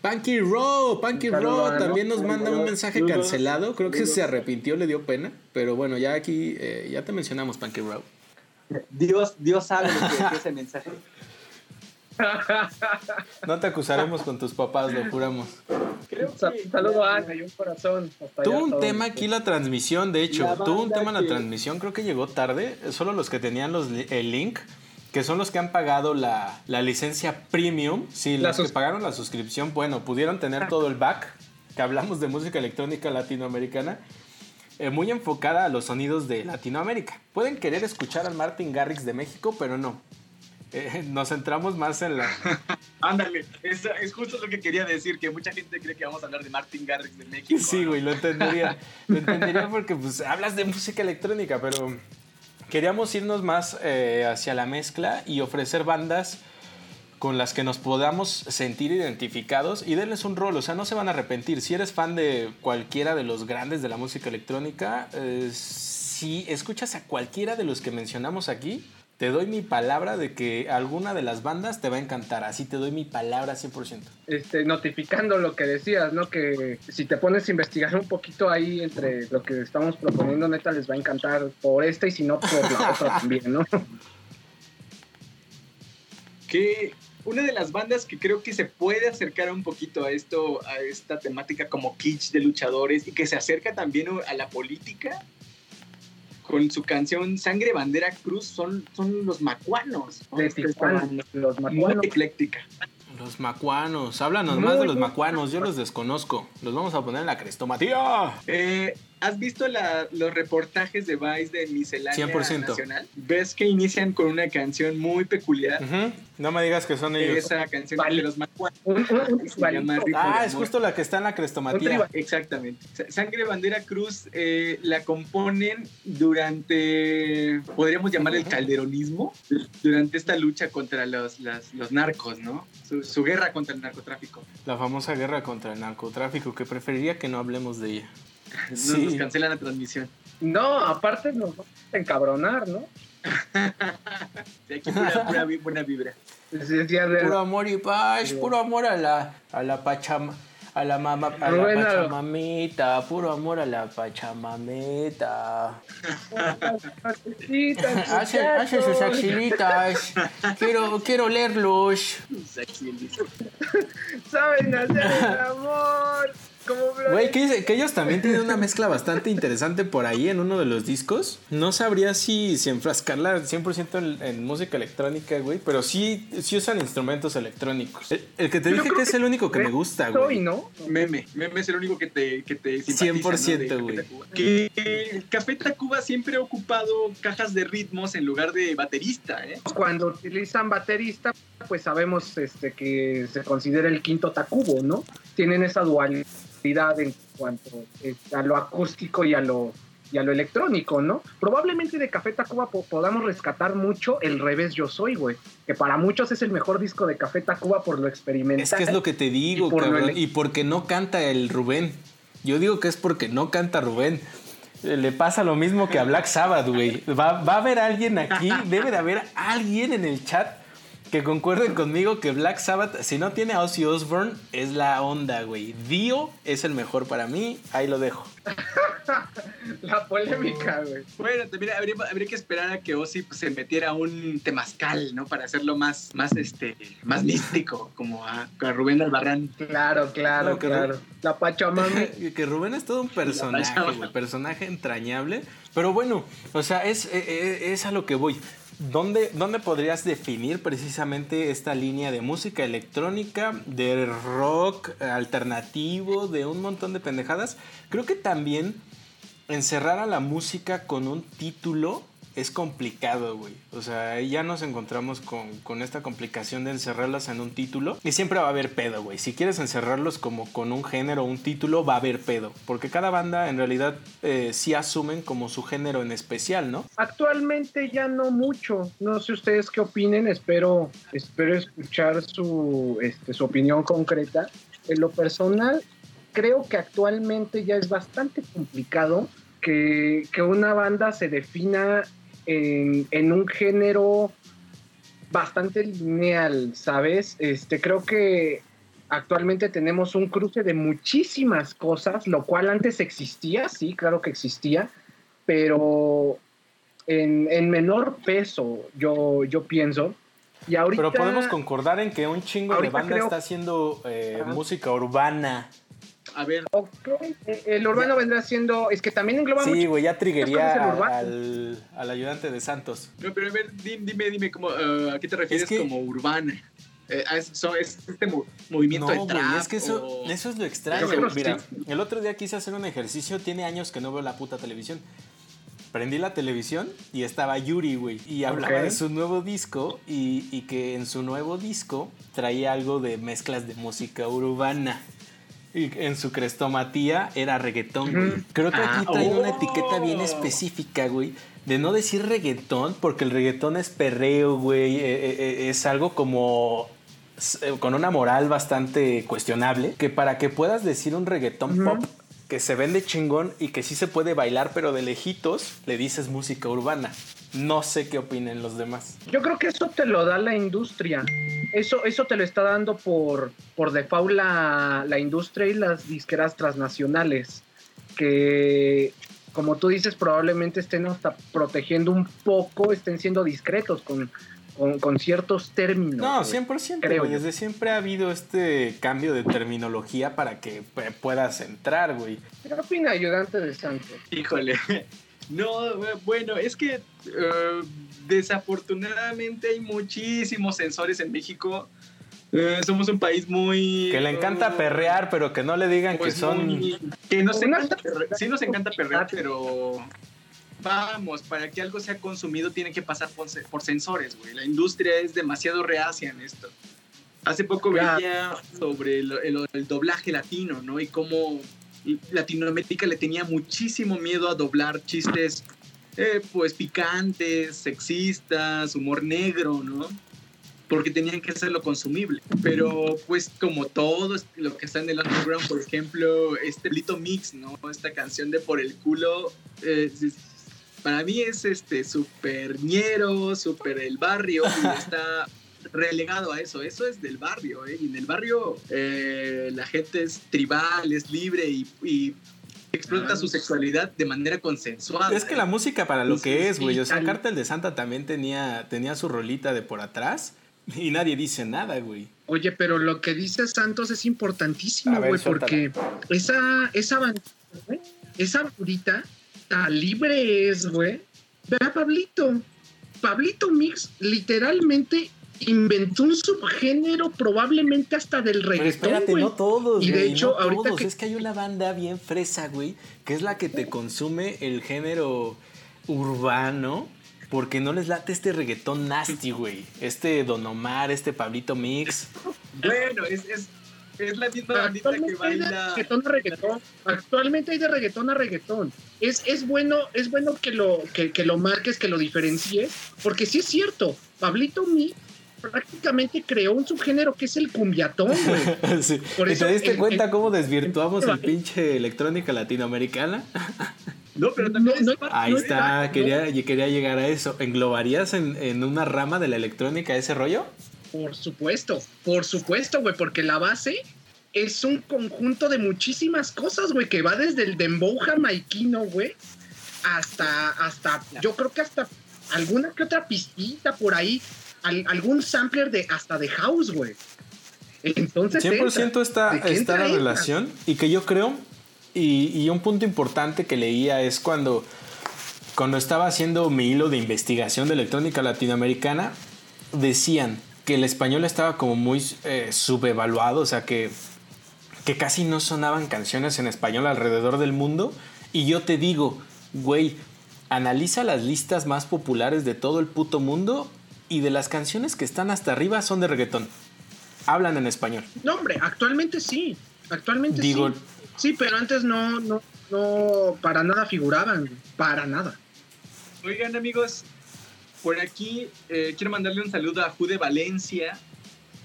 Punky Row, Punky Row también nos manda un mensaje cancelado. Creo que se arrepintió, le dio pena. Pero bueno, ya aquí, eh, ya te mencionamos, Punky Row. Dios, Dios sabe lo que es ese mensaje. No te acusaremos con tus papás, lo juramos. un saludo a Ana y un corazón. Tuvo un tema aquí la transmisión, de hecho. Tuvo un tema en la transmisión, creo que llegó tarde. Solo los que tenían los, el link que son los que han pagado la, licencia premium. Sí, los que pagaron la suscripción, bueno, pudieron tener todo el back. que hablamos de música electrónica latinoamericana, eh, muy enfocada a los sonidos de Latinoamérica. Pueden querer escuchar al Martin Garrix de México, pero no. Eh, nos centramos más en la... Ándale, es, es justo lo que quería decir, que mucha gente cree que vamos a hablar de Martin Garrix de México. Sí, güey, lo entendería. lo entendería porque pues hablas de música electrónica, pero queríamos irnos más eh, hacia la mezcla y ofrecer bandas con las que nos podamos sentir identificados y denles un rol, o sea, no se van a arrepentir. Si eres fan de cualquiera de los grandes de la música electrónica, eh, si escuchas a cualquiera de los que mencionamos aquí, te doy mi palabra de que alguna de las bandas te va a encantar. Así te doy mi palabra 100%. Este, notificando lo que decías, ¿no? Que si te pones a investigar un poquito ahí entre lo que estamos proponiendo, neta, les va a encantar por esta y si no, por la otra también, ¿no? Que una de las bandas que creo que se puede acercar un poquito a esto, a esta temática como kitsch de luchadores y que se acerca también a la política, con su canción Sangre Bandera Cruz son, son los macuanos. ¿no? De Es que Tijuana, están los muy macuanos. ecléctica. Los macuanos, háblanos Muy más de los macuanos, yo los desconozco. Los vamos a poner en la crestomatía. Eh, ¿Has visto la- los reportajes de Vice de Miscelánea 100%. Nacional? Ves que inician con una canción muy peculiar. No me digas que son ellos. Esa canción Vale. de los. Ritmo Ah, es justo la que está en la crestomatía. Exactamente. Sa- Sangre Bandera Cruz eh, la componen durante, podríamos llamar el calderonismo, durante esta lucha contra los, las- los narcos, ¿no? Su, su guerra contra el narcotráfico. La famosa guerra contra el narcotráfico, que preferiría que no hablemos de ella. Nos, Sí. nos cancelan la transmisión. No, aparte nos vamos a encabronar, ¿no? Sí, aquí pura, pura vi- buena vibra. Es decir, de- Puro amor y paz, puro amor a la, a la pachama. A la mamá, a la pachamamita, puro amor a la pachamamita. Hace, hace sus axilitas. Quiero, quiero leerlos. Saben hacer el amor. Güey, que, que ellos también tienen una mezcla bastante interesante por ahí en uno de los discos. No sabría si, si enfrascarla 100% en, en música electrónica, güey, pero sí, sí usan instrumentos electrónicos. El, el que te Yo dije creo que es el único que me gusta, Soy, güey. ¿no? Meme, meme es el único que te, que te simpatiza, 100%, ¿no? De güey. Que el Café Tacuba siempre ha ocupado cajas de ritmos en lugar de baterista, ¿eh? Cuando utilizan baterista, pues sabemos este, que se considera el quinto Tacubo, ¿no? Tienen esa dualidad en cuanto eh, a lo acústico y a lo, y a lo electrónico, ¿no? Probablemente de Café Tacuba po- podamos rescatar mucho el revés Yo Soy, güey. Que para muchos es el mejor disco de Café Tacuba por lo experimental. Es que es lo que te digo, Y por cabrón. Y porque no canta el Rubén. Yo digo que es porque no canta Rubén. Eh, Le pasa lo mismo que a Black Sabbath, güey. Va, va a haber alguien aquí, debe de haber alguien en el chat que concuerde conmigo que Black Sabbath, si no tiene a Ozzy Osbourne, es la onda, güey. Dio es el mejor para mí, ahí lo dejo. La polémica, güey. Bueno, también habría, habría que esperar a que Ozzy pues, se metiera un temazcal, ¿no? Para hacerlo más, más, este, más místico, como a, a Rubén Albarrán. Claro, claro, No, claro. La Pachamama. que Rubén es todo un personaje, güey, personaje entrañable. Pero bueno, o sea, es, es, es a lo que voy. ¿Dónde, ¿Dónde podrías definir precisamente esta línea de música electrónica, de rock alternativo, de un montón de pendejadas? Creo que también encerrar a la música con un título es complicado, güey. O sea, ya nos encontramos con, con esta complicación de encerrarlas en un título. Y siempre va a haber pedo, güey. Si quieres encerrarlos como con un género o un título, va a haber pedo. Porque cada banda en realidad eh, sí asumen como su género en especial, ¿no? Actualmente ya no mucho. No sé ustedes qué opinen. Espero, espero escuchar su, este, su opinión concreta. En lo personal, creo que actualmente ya es bastante complicado que, que una banda se defina en, en un género bastante lineal, ¿sabes? Este, creo que actualmente tenemos un cruce de muchísimas cosas, lo cual antes existía, sí, claro que existía, pero en, en menor peso, yo, yo pienso. Y ahorita, Pero podemos concordar en que un chingo de banda creo- está haciendo eh, música urbana. A ver, Ok, eh, el urbano vendrá siendo, es que también engloba Sí, mucho. güey, ya triguería al, al ayudante de Santos. no, pero a ver, di- dime, dime, cómo, eh, ¿a qué te refieres Es que- como urbana? Eh, eso es este mo- movimiento No, de güey, trap. es que eso, o- eso es lo extraño. Mira, sí. el otro día quise hacer un ejercicio, tiene años que no veo la puta televisión. Prendí la televisión y estaba Yuri, güey. Y hablaba de su nuevo disco y, y que en su nuevo disco traía algo de mezclas de música urbana. Y en su crestomatía era reggaetón, güey. Creo que aquí Ah, trae una oh. etiqueta bien específica, güey. De no decir reggaetón, porque el reggaetón es perreo, güey. eh, eh, eh, es algo como eh, con una moral bastante cuestionable. Que para que puedas decir un reggaetón pop que se vende chingón y que sí se puede bailar, pero de lejitos, le dices música urbana. No sé qué opinen los demás. Yo creo que eso te lo da la industria. Eso, eso te lo está dando por, por default la, la industria y las disqueras transnacionales. Que, como tú dices, probablemente estén hasta protegiendo un poco, estén siendo discretos con, con, con ciertos términos. No, güey. 100%. creo güey. Desde siempre ha habido este cambio de terminología para que eh, puedas entrar, güey. ¿Qué opina ayudante de Santos? Híjole. No, eh, bueno, es que eh, desafortunadamente hay muchísimos sensores en México. Eh, somos un país muy... Que le encanta perrear, pero que no le digan pues que son... muy- que nos encanta perrear. Sí nos encanta perrear, pero... Vamos, para que algo sea consumido tiene que pasar por, por sensores, güey. La industria es demasiado reacia en esto. Hace poco Claro. veía sobre el, el- el doblaje latino, ¿no? Y cómo Latinoamérica le tenía muchísimo miedo a doblar chistes, eh, pues picantes, sexistas, humor negro, ¿no? Porque tenían que hacerlo consumible. Pero, pues, como todo lo que está en el underground, por ejemplo, este Lito Mix, ¿no? Esta canción de Por el culo, eh, para mí es este súper ñero, súper el barrio, y está relegado a eso. Eso es del barrio, ¿eh? Y en el barrio eh, la gente es tribal, es libre y, y explota Ah. su sexualidad de manera consensuada. Es que la ¿eh? música para lo que es, güey. O sea, Cártel de Santa también tenía, tenía su rolita de por atrás y nadie dice nada, güey. Oye, pero lo que dice Santos es importantísimo, güey, porque esa, esa bandita, güey, esa bandita tan libre es, güey. Ve a Pablito. Pablito Mix literalmente inventó un subgénero probablemente hasta del Pero reggaetón, espérate, no todos, Y de güey, hecho, no ahorita todos. que- Es que hay una banda bien fresa, güey, que es la que te consume el género urbano. Porque no les late este reggaetón nasty, güey. Este Don Omar, este Pablito Mix. Bueno, es, es, es la misma bandita que Actualmente hay de baila. reggaetón a reggaetón. Actualmente hay de reggaetón a reggaetón. Es, es bueno, es bueno que lo, que, que lo marques, que lo diferencies, porque sí es cierto, Pablito Mi prácticamente creó un subgénero que es el cumbiatón, güey. Sí. Por ¿Y eso te diste en- cuenta en- cómo desvirtuamos el pinche electrónica latinoamericana? No, pero también No, es no, Ahí no está, está, quería, quería llegar a eso. ¿Englobarías en, en una rama de la electrónica ese rollo? Por supuesto, por supuesto, güey, porque la base es un conjunto de muchísimas cosas, güey, que va desde el dembow jamaiquino, güey, hasta, hasta, yo creo que hasta alguna que otra pistita por ahí, al- algún sampler de, hasta de house, güey. Entonces, 100% entra. está, ¿De qué está la Entra. relación y que yo creo, y, y un punto importante que leía es cuando, cuando estaba haciendo mi hilo de investigación de electrónica latinoamericana, decían que el español estaba como muy eh, subevaluado, o sea que, que casi no sonaban canciones en español alrededor del mundo. Y yo te digo, güey, analiza las listas más populares de todo el puto mundo y de las canciones que están hasta arriba son de reggaetón. Hablan en español. No, hombre, actualmente sí, actualmente Digo, sí. Sí, pero antes no, no, no, para nada figuraban, para nada. Oigan, amigos, por aquí eh, quiero mandarle un saludo a Jude Valencia,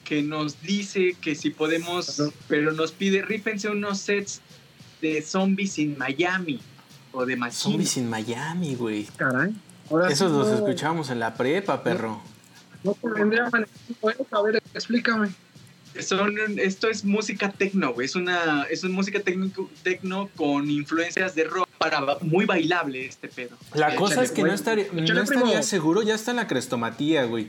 que nos dice que si podemos, pero nos pide, rífense unos sets de zombies en Miami o de Machine. Zombies en Miami, güey. Caray. Ahora Esos sí los no- escuchábamos en la prepa, perro. No tendría manera. Bueno, a ver, explícame. Son, esto es música tecno, güey. Es una, es una música tecno con influencias de rock para muy bailable este pedo. La cosa es que no estaría, no estaría primo. seguro, ya está en la crestomatía, güey.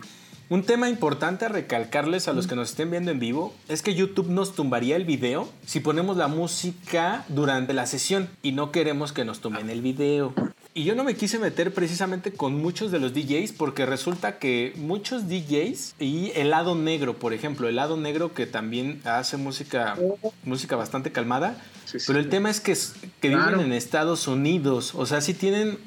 Un tema importante a recalcarles a los que nos estén viendo en vivo es que YouTube nos tumbaría el video si ponemos la música durante la sesión y no queremos que nos tumben el video. Y yo no me quise meter precisamente con muchos de los DJs porque resulta que muchos DJs y el lado negro, por ejemplo, el lado negro que también hace música, música bastante calmada, Sí, sí. pero el tema es que, que Claro. viven en Estados Unidos, o sea, sí tienen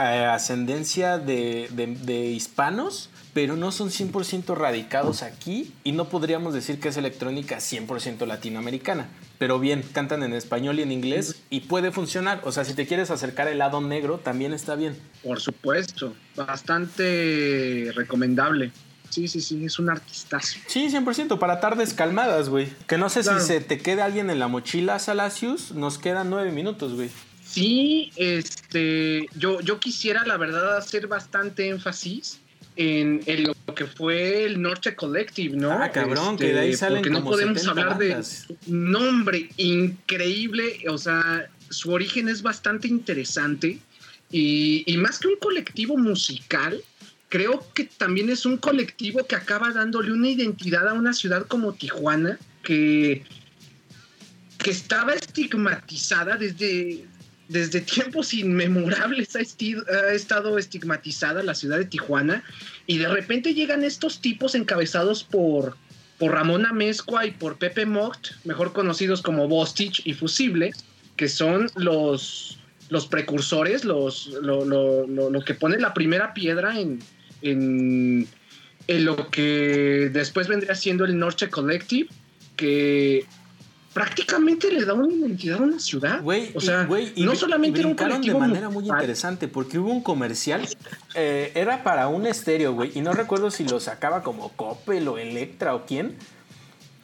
eh, ascendencia de, de- de hispanos, pero no son 100% radicados aquí y no podríamos decir que es electrónica 100% latinoamericana. Pero bien, cantan en español y en inglés y puede funcionar. O sea, si te quieres acercar al lado negro, también está bien. Por supuesto, bastante recomendable. Sí, sí, sí, es un artistazo. Sí, 100% para tardes calmadas, güey. Que no sé Claro. si se te queda alguien en la mochila, Salacius. Nos quedan nueve minutos, güey. Sí, este, yo, yo quisiera, la verdad, hacer bastante énfasis en, en lo que fue el Norte Collective, ¿no? Ah, cabrón, Este, que de ahí salen Porque no podemos 70 hablar bandas. de nombre increíble, o sea, su origen es bastante interesante y, y más que un colectivo musical, creo que también es un colectivo que acaba dándole una identidad a una ciudad como Tijuana, que, que estaba estigmatizada desde, desde tiempos inmemorables, ha, estado estigmatizada la ciudad de Tijuana, y de repente llegan estos tipos encabezados por, por Ramón Amezcua y por Pepe Mocht, mejor conocidos como Bostich y Fusible, que son los, los precursores, los, lo, que pone la primera piedra en, en, en lo que después vendría siendo el Norche Collective, que prácticamente le da una identidad a una ciudad. Güey, o sea, y, y no solamente y era un colectivo de manera muy interesante porque hubo un comercial, eh, era para un estéreo, güey, y no recuerdo si lo sacaba como Coppel o Electra o quién,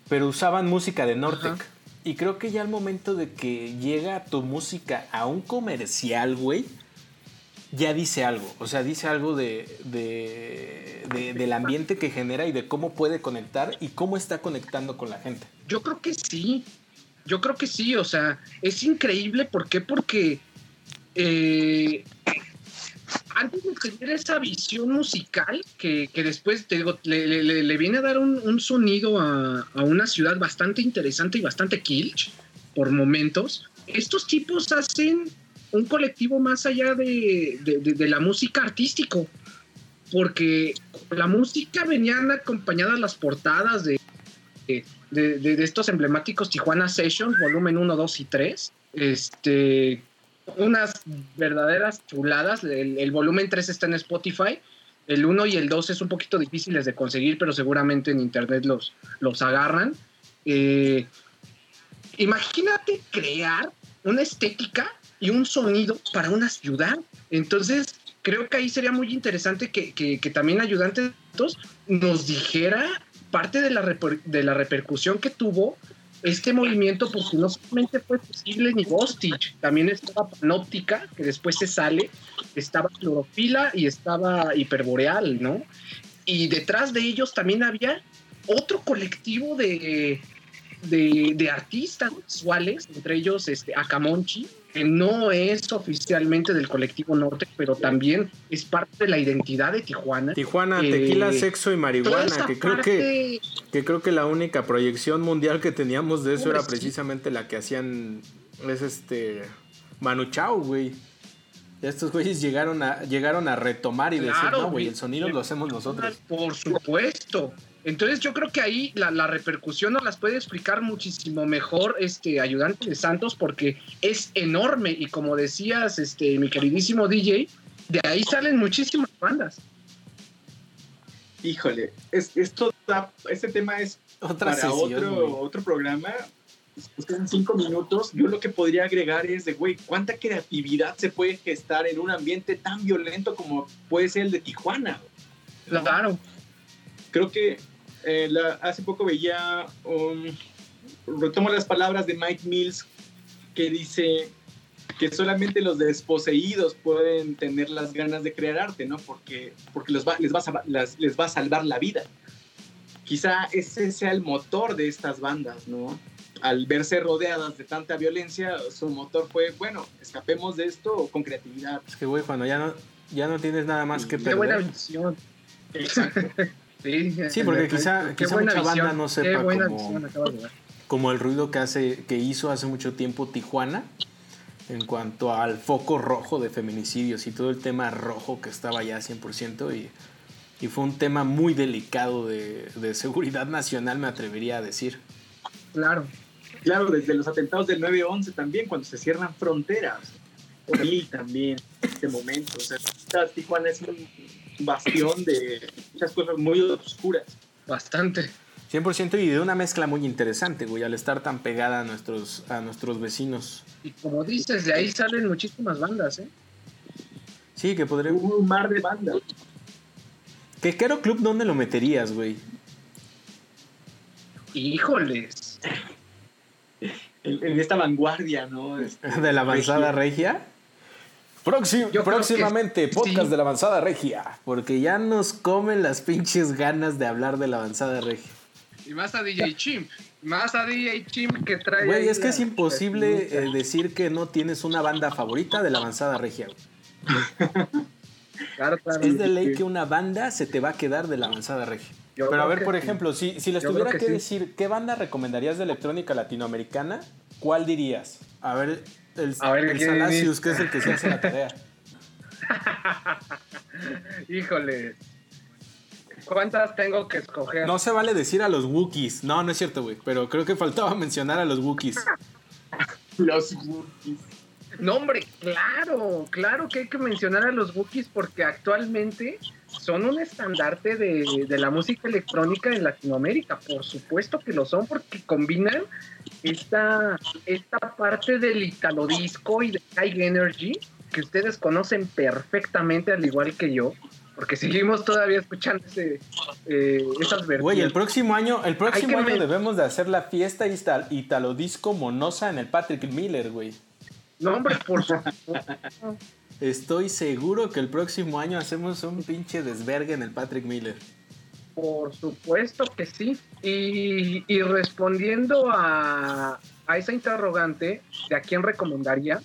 pero usaban música de Nortec. Ajá. Y creo que ya al momento de que llega tu música a un comercial, güey, ya dice algo. O sea, dice algo de, de- de- del ambiente que genera y de cómo puede conectar y cómo está conectando con la gente. Yo creo que sí. Yo creo que sí. O sea, es increíble. ¿Por qué? Porque eh, antes de tener esa visión musical, que, que después te digo, le, viene a dar un, un sonido a, a una ciudad bastante interesante y bastante kitsch por momentos, estos tipos hacen un colectivo más allá de, de- la música artístico. Porque la música venían acompañadas las portadas de, de, estos emblemáticos Tijuana Sessions, volumen 1, 2 y 3. Este, unas verdaderas chuladas. El, el volumen 3 está en Spotify. El 1 y el 2 es un poquito difíciles de conseguir, pero seguramente en internet los, los agarran. Eh, imagínate crear una estética y un sonido para una ciudad. Entonces, creo que ahí sería muy interesante que, que- que también Ayudantes nos dijera parte de la, de la repercusión que tuvo este movimiento, porque no solamente fue posible ni Bostich, también estaba Panóptica, que después se sale, estaba Clorofila y estaba Hiperboreal, ¿no? Y detrás de ellos también había otro colectivo de, de, de artistas visuales, entre ellos este, Akamonchi, que no es oficialmente del colectivo norte, pero también es parte de la identidad de Tijuana. Tijuana, Eh, tequila, sexo y marihuana, que creo que... parte- Que creo que la única proyección mundial que teníamos de eso era precisamente la que hacían. Es este. Manu Chao, güey. Estos güeyes llegaron a, llegaron a retomar y decir, no, güey. el sonido lo hacemos nosotros. Por supuesto. Entonces yo creo que ahí la, la repercusión nos las puede explicar muchísimo mejor este ayudante de Santos porque es enorme y como decías este mi queridísimo DJ, de ahí salen muchísimas bandas. Híjole, es, esto da- este tema es Otra para sesión. otro, güey. otro programa. Quedan cinco minutos. Yo lo que podría agregar es de, güey, ¿cuánta creatividad se puede gestar en un ambiente tan violento como puede ser el de Tijuana? ¿no? Claro. Creo que eh, la- hace poco veía, un- retomo las palabras de Mike Mills, que dice que solamente los desposeídos pueden tener las ganas de crear arte, ¿no? Porque, porque los va- les, va a, las- les va a salvar la vida. Quizá ese sea el motor de estas bandas, ¿no? Al verse rodeadas de tanta violencia, su motor fue, bueno, escapemos de esto con creatividad. Es que, güey, cuando ya no, ya no tienes nada más que Qué buena perder. visión. Exacto. Sí, Sí, porque quizá- quizá mucha banda no sepa dar. Como el ruido que, hace, que hizo hace mucho tiempo Tijuana. en cuanto al foco rojo de feminicidios y todo el tema rojo que estaba ya 100% y, y fue un tema muy delicado de, de seguridad nacional, me atrevería a decir. Claro. Claro, desde los atentados del 9-11 también, cuando se cierran fronteras. Y también, este momento. O sea, Tijuana es un bastión de muchas cosas muy oscuras. Bastante. 100% y de una mezcla muy interesante, güey, al estar tan pegada a nuestros, a nuestros vecinos. Y como dices, de ahí salen muchísimas bandas, ¿eh? Sí, que podría... Un mar de bandas. ¿Qué Quero Club dónde lo meterías, güey? Híjoles. En, en esta vanguardia, ¿no? Este, ¿De la avanzada regia? Próxim- Yo próximamente, que podcast sí. de la avanzada regia. Porque ya nos comen las pinches ganas de hablar de la avanzada regia. Y más a DJ Chimp. Más a DJ Chimp que trae. Güey, es que la- es imposible eh, decir que no tienes una banda favorita de la avanzada regia. Es de ley que una banda se te va a quedar de la avanzada regia. Yo Pero a ver, por sí. ejemplo, si, si les Yo tuviera que, que sí. decir qué banda recomendarías de electrónica latinoamericana, ¿cuál dirías? A ver, el, A ver, el ¿quién Salacius, que es el que se hace la tarea. Híjole. ¿Cuántas tengo que escoger? No se vale decir a los Wookiees. No, no es cierto, güey. Pero creo que faltaba mencionar a los Wookiees. Los Wookiees. No, hombre, claro, claro que hay que mencionar a los Wookiees porque actualmente son un estandarte de, de la música electrónica en Latinoamérica. Por supuesto que lo son porque combinan esta, esta parte del italo disco y de high energy que ustedes conocen perfectamente al igual que yo. Porque seguimos todavía escuchando ese, eh, esas vertientes. Güey, el próximo año, el próximo año debemos de hacer la fiesta italodisco monosa en el Patrick Miller, güey. No, hombre, por supuesto. Estoy seguro que el próximo año hacemos un pinche desvergue en el Patrick Miller. Por supuesto que sí. Y, y respondiendo a, a esa interrogante de a quién recomendaría,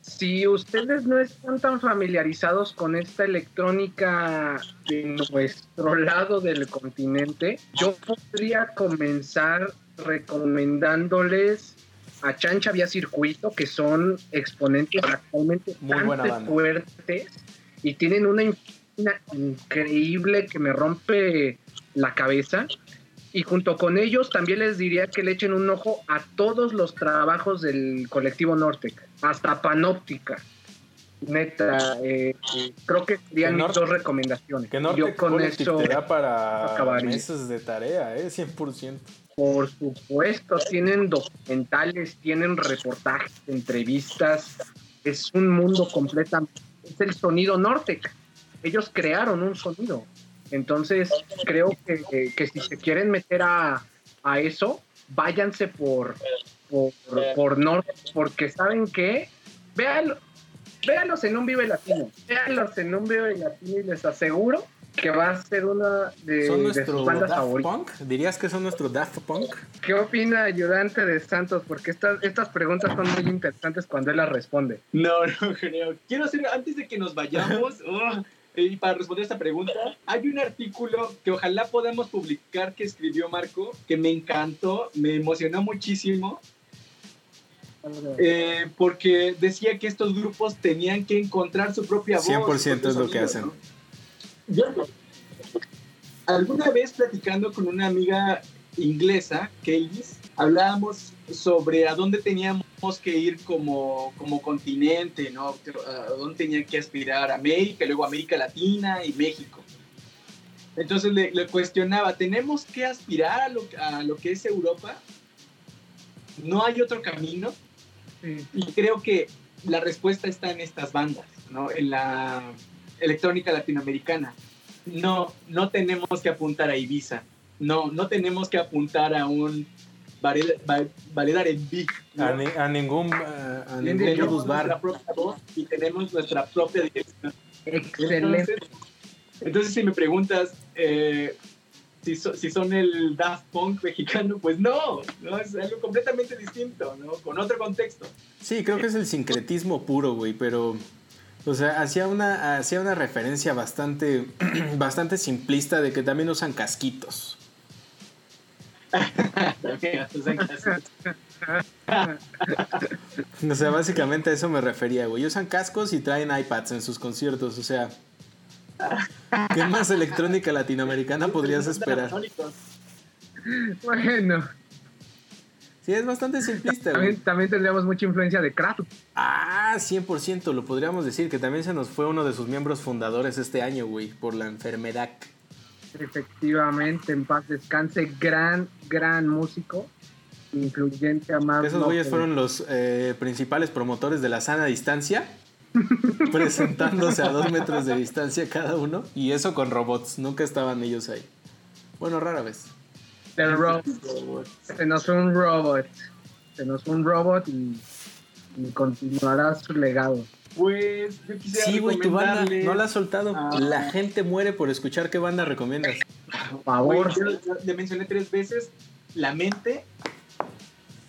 si ustedes no están tan familiarizados con esta electrónica de nuestro lado del continente, yo podría comenzar recomendándoles a Chancha Vía Circuito, que son exponentes actualmente Muy bastante fuertes y tienen una una increíble que me rompe la cabeza. Y junto con ellos también les diría que le echen un ojo a todos los trabajos del colectivo Nortec, hasta Panóptica. Neta, eh, creo que serían mis dos recomendaciones. Que Yo Norte con eso, te da para acabaría. meses de tarea, ¿eh? 100%. por supuesto, tienen documentales, tienen reportajes, entrevistas. Es un mundo completamente. Es el sonido Nortec. Ellos crearon un sonido. Entonces, creo que, que- si se quieren meter a, a eso, váyanse por, por, por Nortec, porque saben que, véanlo, véanlos en un Vive Latino, véanlos en un Vive Latino y les aseguro que va a ser una de, ¿Son de sus bandas Daft favoritas. Punk? ¿Dirías que son nuestro Daft Punk? ¿Qué opina ayudante de Santos? Porque estas, estas preguntas son muy interesantes cuando él las responde. No, no creo. Quiero hacer, antes de que nos vayamos, oh, y para responder esta pregunta, hay un artículo que ojalá podamos publicar que escribió Marco, que me encantó, me emocionó muchísimo, eh, porque decía que estos grupos tenían que encontrar su propia voz. 100% su propio es lo que hacen. ¿no? Yo, alguna vez platicando con una amiga inglesa, Kaylis, hablábamos sobre a dónde teníamos que ir como, como continente, ¿no? A dónde tenían que aspirar América, luego América Latina y México. Entonces le, le cuestionaba, ¿tenemos que aspirar a lo, a lo que es Europa? ¿No hay otro camino? Y creo que la respuesta está en estas bandas, ¿no? En la electrónica latinoamericana. No, no tenemos que apuntar a Ibiza. No, no tenemos que apuntar a un ba- ballet R&B, ¿no? A, ni- a ningún, eh, a ningún Tenemos bar. nuestra propia voz y tenemos nuestra propia dirección. Excelente. Entonces, entonces, si me preguntas eh, si, so- si son el Daft Punk mexicano, pues no, no es algo completamente distinto, ¿no? Con otro contexto. Sí, creo que es el sincretismo puro, güey, pero... O sea, hacía una, hacía una referencia bastante, bastante simplista de que también usan casquitos. Usan cascos. O sea, básicamente a eso me refería, güey. Usan cascos y traen iPads en sus conciertos, o sea. ¿Qué más electrónica latinoamericana podrías esperar? Bueno, Sí, es bastante simplista, güey. también, también tendríamos mucha influencia de Kratos. Ah, 100%, lo podríamos decir, que también se nos fue uno de sus miembros fundadores este año, güey, por la enfermedad. Efectivamente, en paz descanse, gran, gran músico, influyente a más. Esos güeyes fueron los eh, principales promotores de la sana distancia, presentándose a dos metros de distancia cada uno, y eso con robots, nunca estaban ellos ahí. Bueno, rara vez. El ro- se nos fue un robot. Se nos fue un robot y, y continuará su legado. Pues yo quisiera Sí, güey, tu banda no la has soltado. Ah. La gente muere por escuchar qué banda recomiendas. Por favor. Güey, yo- yo le mencioné tres veces La Mente.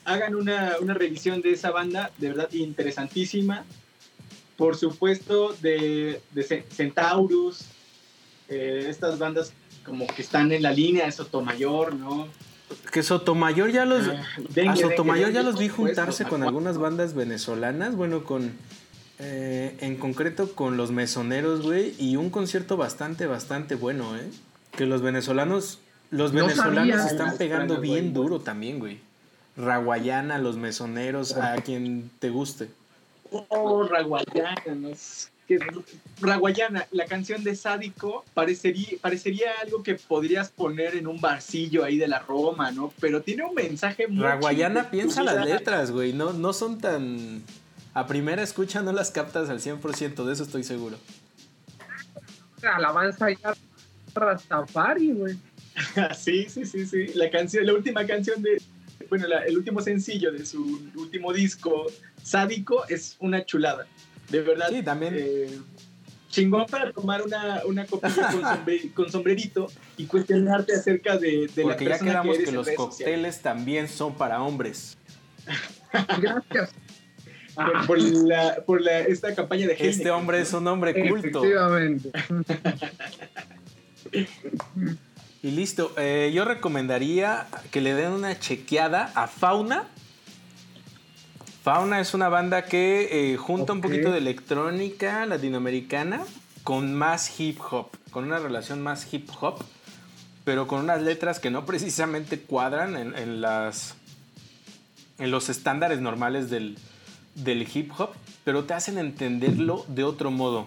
Hagan una, una revisión de esa banda, de verdad interesantísima. Por supuesto, de, de Ce- Centaurus, eh, estas bandas como que están en la línea de Sotomayor, ¿no? Que Sotomayor ya los... Ah, A Dengue, Sotomayor Dengue, ya Dengue, los vi juntarse con algunas bandas venezolanas, bueno, con... eh, en concreto con los mesoneros, güey, y un concierto bastante, bastante bueno, ¿eh? Que los venezolanos, los No venezolanos sabía. están pegando bien duro también, güey. Raguayana, los mesoneros, a quien te guste. Oh, Raguayana, no sé qué- Raguayana, la canción de Sádico parecería, parecería algo que podrías poner en un barcillo ahí de la Roma, ¿no? Pero tiene un mensaje muy Raguayana piensa las letras, güey, no, no son tan... A primera escucha no las captas al 100%, de eso estoy seguro. Alabanza ya Rastafari, güey. sí, sí, sí, sí. La canción, la última canción de, bueno, la- el último sencillo de su último disco, Sádico, es una chulada. De verdad. Sí, también. eh, chingón para tomar una, una copilla con, sombre- con sombrerito y cuestionarte acerca de, de la Porque ya persona quedamos que, eres que en los sociales. cócteles también son para hombres. Gracias. Por, por la, por la, esta campaña de Este Heineken, hombre es un hombre culto. Efectivamente. Y listo. Eh, yo recomendaría que le den una chequeada a Fauna. Fauna es una banda que eh, junta un poquito de electrónica latinoamericana con más hip hop, con una relación más hip hop, pero con unas letras que no precisamente cuadran en, en las en los estándares normales del, del hip hop, pero te hacen entenderlo de otro modo.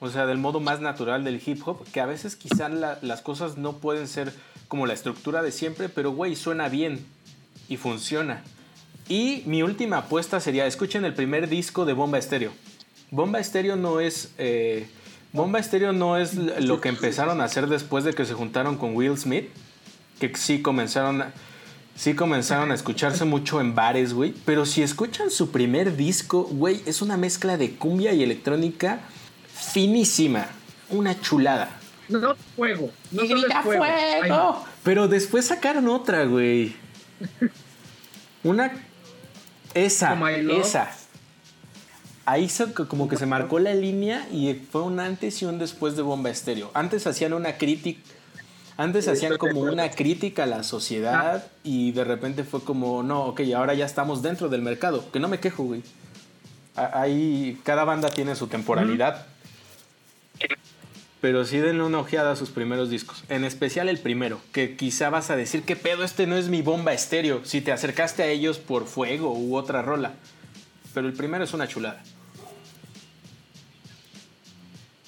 O sea, del modo más natural del hip hop, que a veces quizás la- las cosas no pueden ser como la estructura de siempre, pero güey, suena bien y funciona. Y mi última apuesta sería, escuchen el primer disco de Bomba Estéreo. Bomba Estéreo no es... eh, Bomba Estéreo no es lo que empezaron a hacer después de que se juntaron con Will Smith, que sí comenzaron a, sí comenzaron a escucharse mucho en bares, güey. Pero si escuchan su primer disco, güey, es una mezcla de cumbia y electrónica finísima. Una chulada. No fuego. No solo es fuego. Ay, Pero después sacaron otra, güey. Una. Esa, esa. Ahí se- como que se marcó la línea y fue un antes y un después de Bomba Estéreo. Antes hacían una crítica. Antes hacían como una crítica a la sociedad y de repente fue como, no, ok, ahora ya estamos dentro del mercado. Que no me quejo, güey. Ahí cada banda tiene su temporalidad. Pero sí denle una ojeada a sus primeros discos. En especial el primero, que quizá vas a decir, ¿qué pedo? Este no es mi bomba estéreo. Si te acercaste a ellos por fuego u otra rola. Pero el primero es una chulada.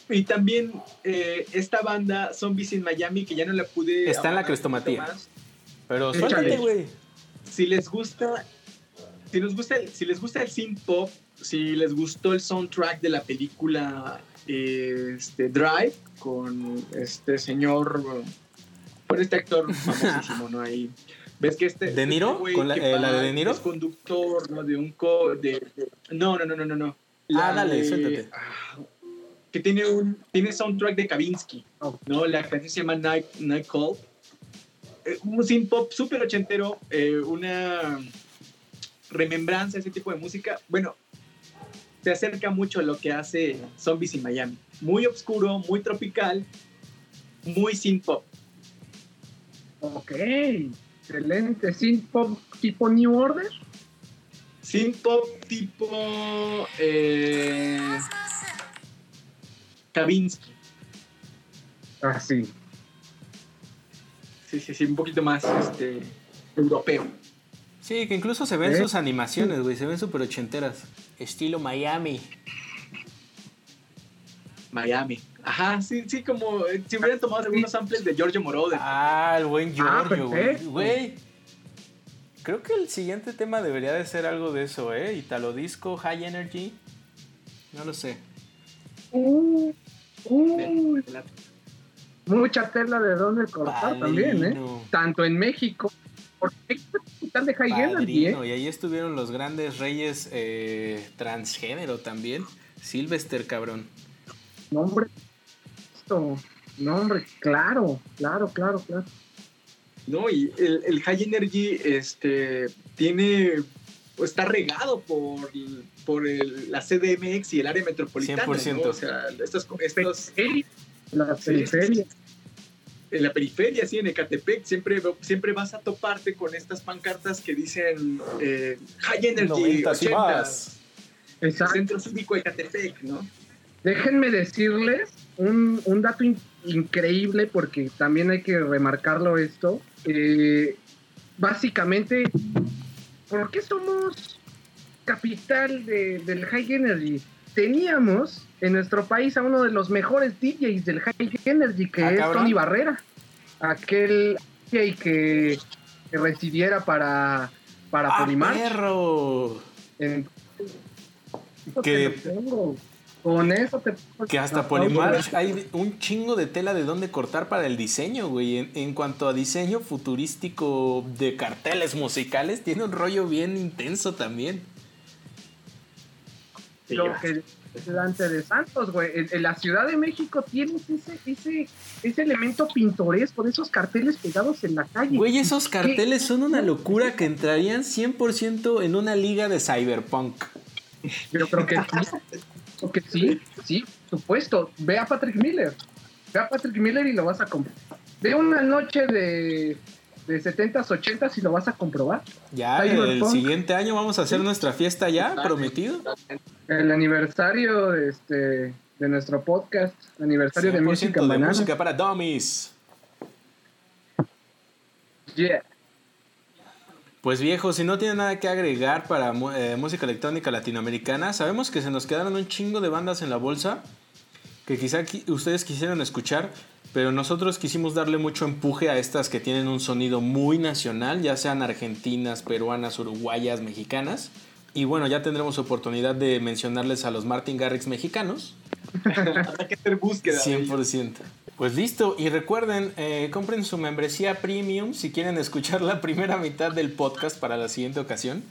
Y también eh, esta banda, Zombies in Miami, que ya no la pude. Está en la crestomatía. Pero suéltate, güey. Si les gusta. Si les gusta, el, si les gusta el synth pop, si les gustó el soundtrack de la película eh, este, Drive con este señor, con este actor famosísimo, ¿no? Ahí. ¿Ves que este. ¿De Niro? este ¿Con la- eh, la de De Niro? Es conductor, ¿no? De un. Co de, de- no, no, no, no, no. no. Ah, La dale, de- suéltate. ah, que tiene un tiene soundtrack de Kavinsky. ¿no? La canción se llama Night, Night Call. Eh, un synth pop súper ochentero, eh, una remembranza, ese tipo de música. Bueno, se acerca mucho a lo que hace Zombies in Miami. Muy oscuro, muy tropical, muy synth pop. Ok. Excelente. ¿Synth pop tipo New Order? Synth pop tipo. Eh, Kavinsky. Ah, sí. Sí, sí, sí, un poquito más este, europeo. Sí, que incluso se ven ¿Eh? sus animaciones, güey. Se ven súper ochenteras. Estilo Miami. Miami. Ajá, sí, sí, como eh, si hubieran tomado algunos samples de Giorgio Moroder. Ah, el buen Ah, Giorgio, güey. Güey. Creo que el siguiente tema debería de ser algo de eso, ¿eh? Italo Disco, High Energy. No lo sé. Uh, De mucha tela de dónde cortar también, ¿eh? Tanto en México, porque México es capital de High Energy, ¿eh? Y ahí estuvieron los grandes reyes eh, transgénero también. Sylvester, cabrón. Nombre, esto, nombre, claro, claro, claro, claro. No, y el, el High Energy este, tiene. está regado por, por el- la CDMX y el área metropolitana. 100%. ¿no? O sea, estos, estos, Periferia, La periferia. en la periferia, sí, en Ecatepec, siempre, siempre vas a toparte con estas pancartas que dicen eh, High Energy 90s y 80s, más. Exacto. Centro Cívico Ecatepec, ¿no? Déjenme decirles un, un dato in- increíble porque también hay que remarcarlo esto. Eh, básicamente, ¿por qué somos capital de- del High Energy? Teníamos en nuestro país a uno de los mejores DJs del High Energy, que Ah, es cabrón. Tony Barrera. Aquel DJ que, que residiera para, para ¡Ah, Polymarch. perro! En- Que-. Con eso te Que hasta Polymarch hay un chingo de tela de dónde cortar para el diseño, güey. En, en cuanto a diseño futurístico de carteles musicales, tiene un rollo bien intenso también. Lo que es Dante de Santos, güey. En, en la Ciudad de México tienes ese, ese, ese elemento pintoresco de esos carteles pegados en la calle. Güey, esos carteles son una locura que entrarían 100% en una liga de cyberpunk. Yo creo que sí. Creo que sí, sí, supuesto. Ve a Patrick Miller. Ve a Patrick Miller y lo vas a comprar. Ve una noche de, de 70s, 80s y lo vas a comprobar. Ya, el siguiente año vamos a hacer nuestra fiesta ya, prometido. El aniversario de, este, de nuestro podcast, aniversario de 100% música de banana. música para dummies. Yeah. Pues viejo, si no tiene nada que agregar para eh, música electrónica latinoamericana, sabemos que se nos quedaron un chingo de bandas en la bolsa que quizá qui- ustedes quisieran escuchar, pero nosotros quisimos darle mucho empuje a estas que tienen un sonido muy nacional, ya sean argentinas, peruanas, uruguayas, mexicanas. Y bueno, ya tendremos oportunidad de mencionarles a los Martin Garrix mexicanos. Habrá que hacer búsqueda. de ello. 100%. Pues listo, y recuerden, eh, compren su membresía premium si quieren escuchar la primera mitad del podcast para la siguiente ocasión.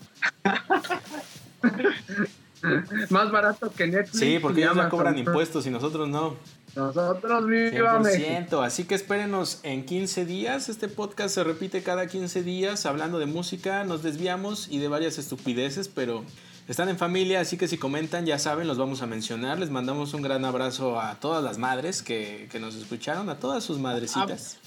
Más barato que Netflix. Sí, porque ellos ya cobran impuestos y nosotros no. Nosotros viva México. 100%. Así que espérenos en 15 días. Este podcast se repite cada 15 días hablando de música. Nos desviamos y de varias estupideces, pero están en familia, así que si comentan, ya saben, los vamos a mencionar. Les mandamos un gran abrazo a todas las madres que, que nos escucharon, a todas sus madrecitas.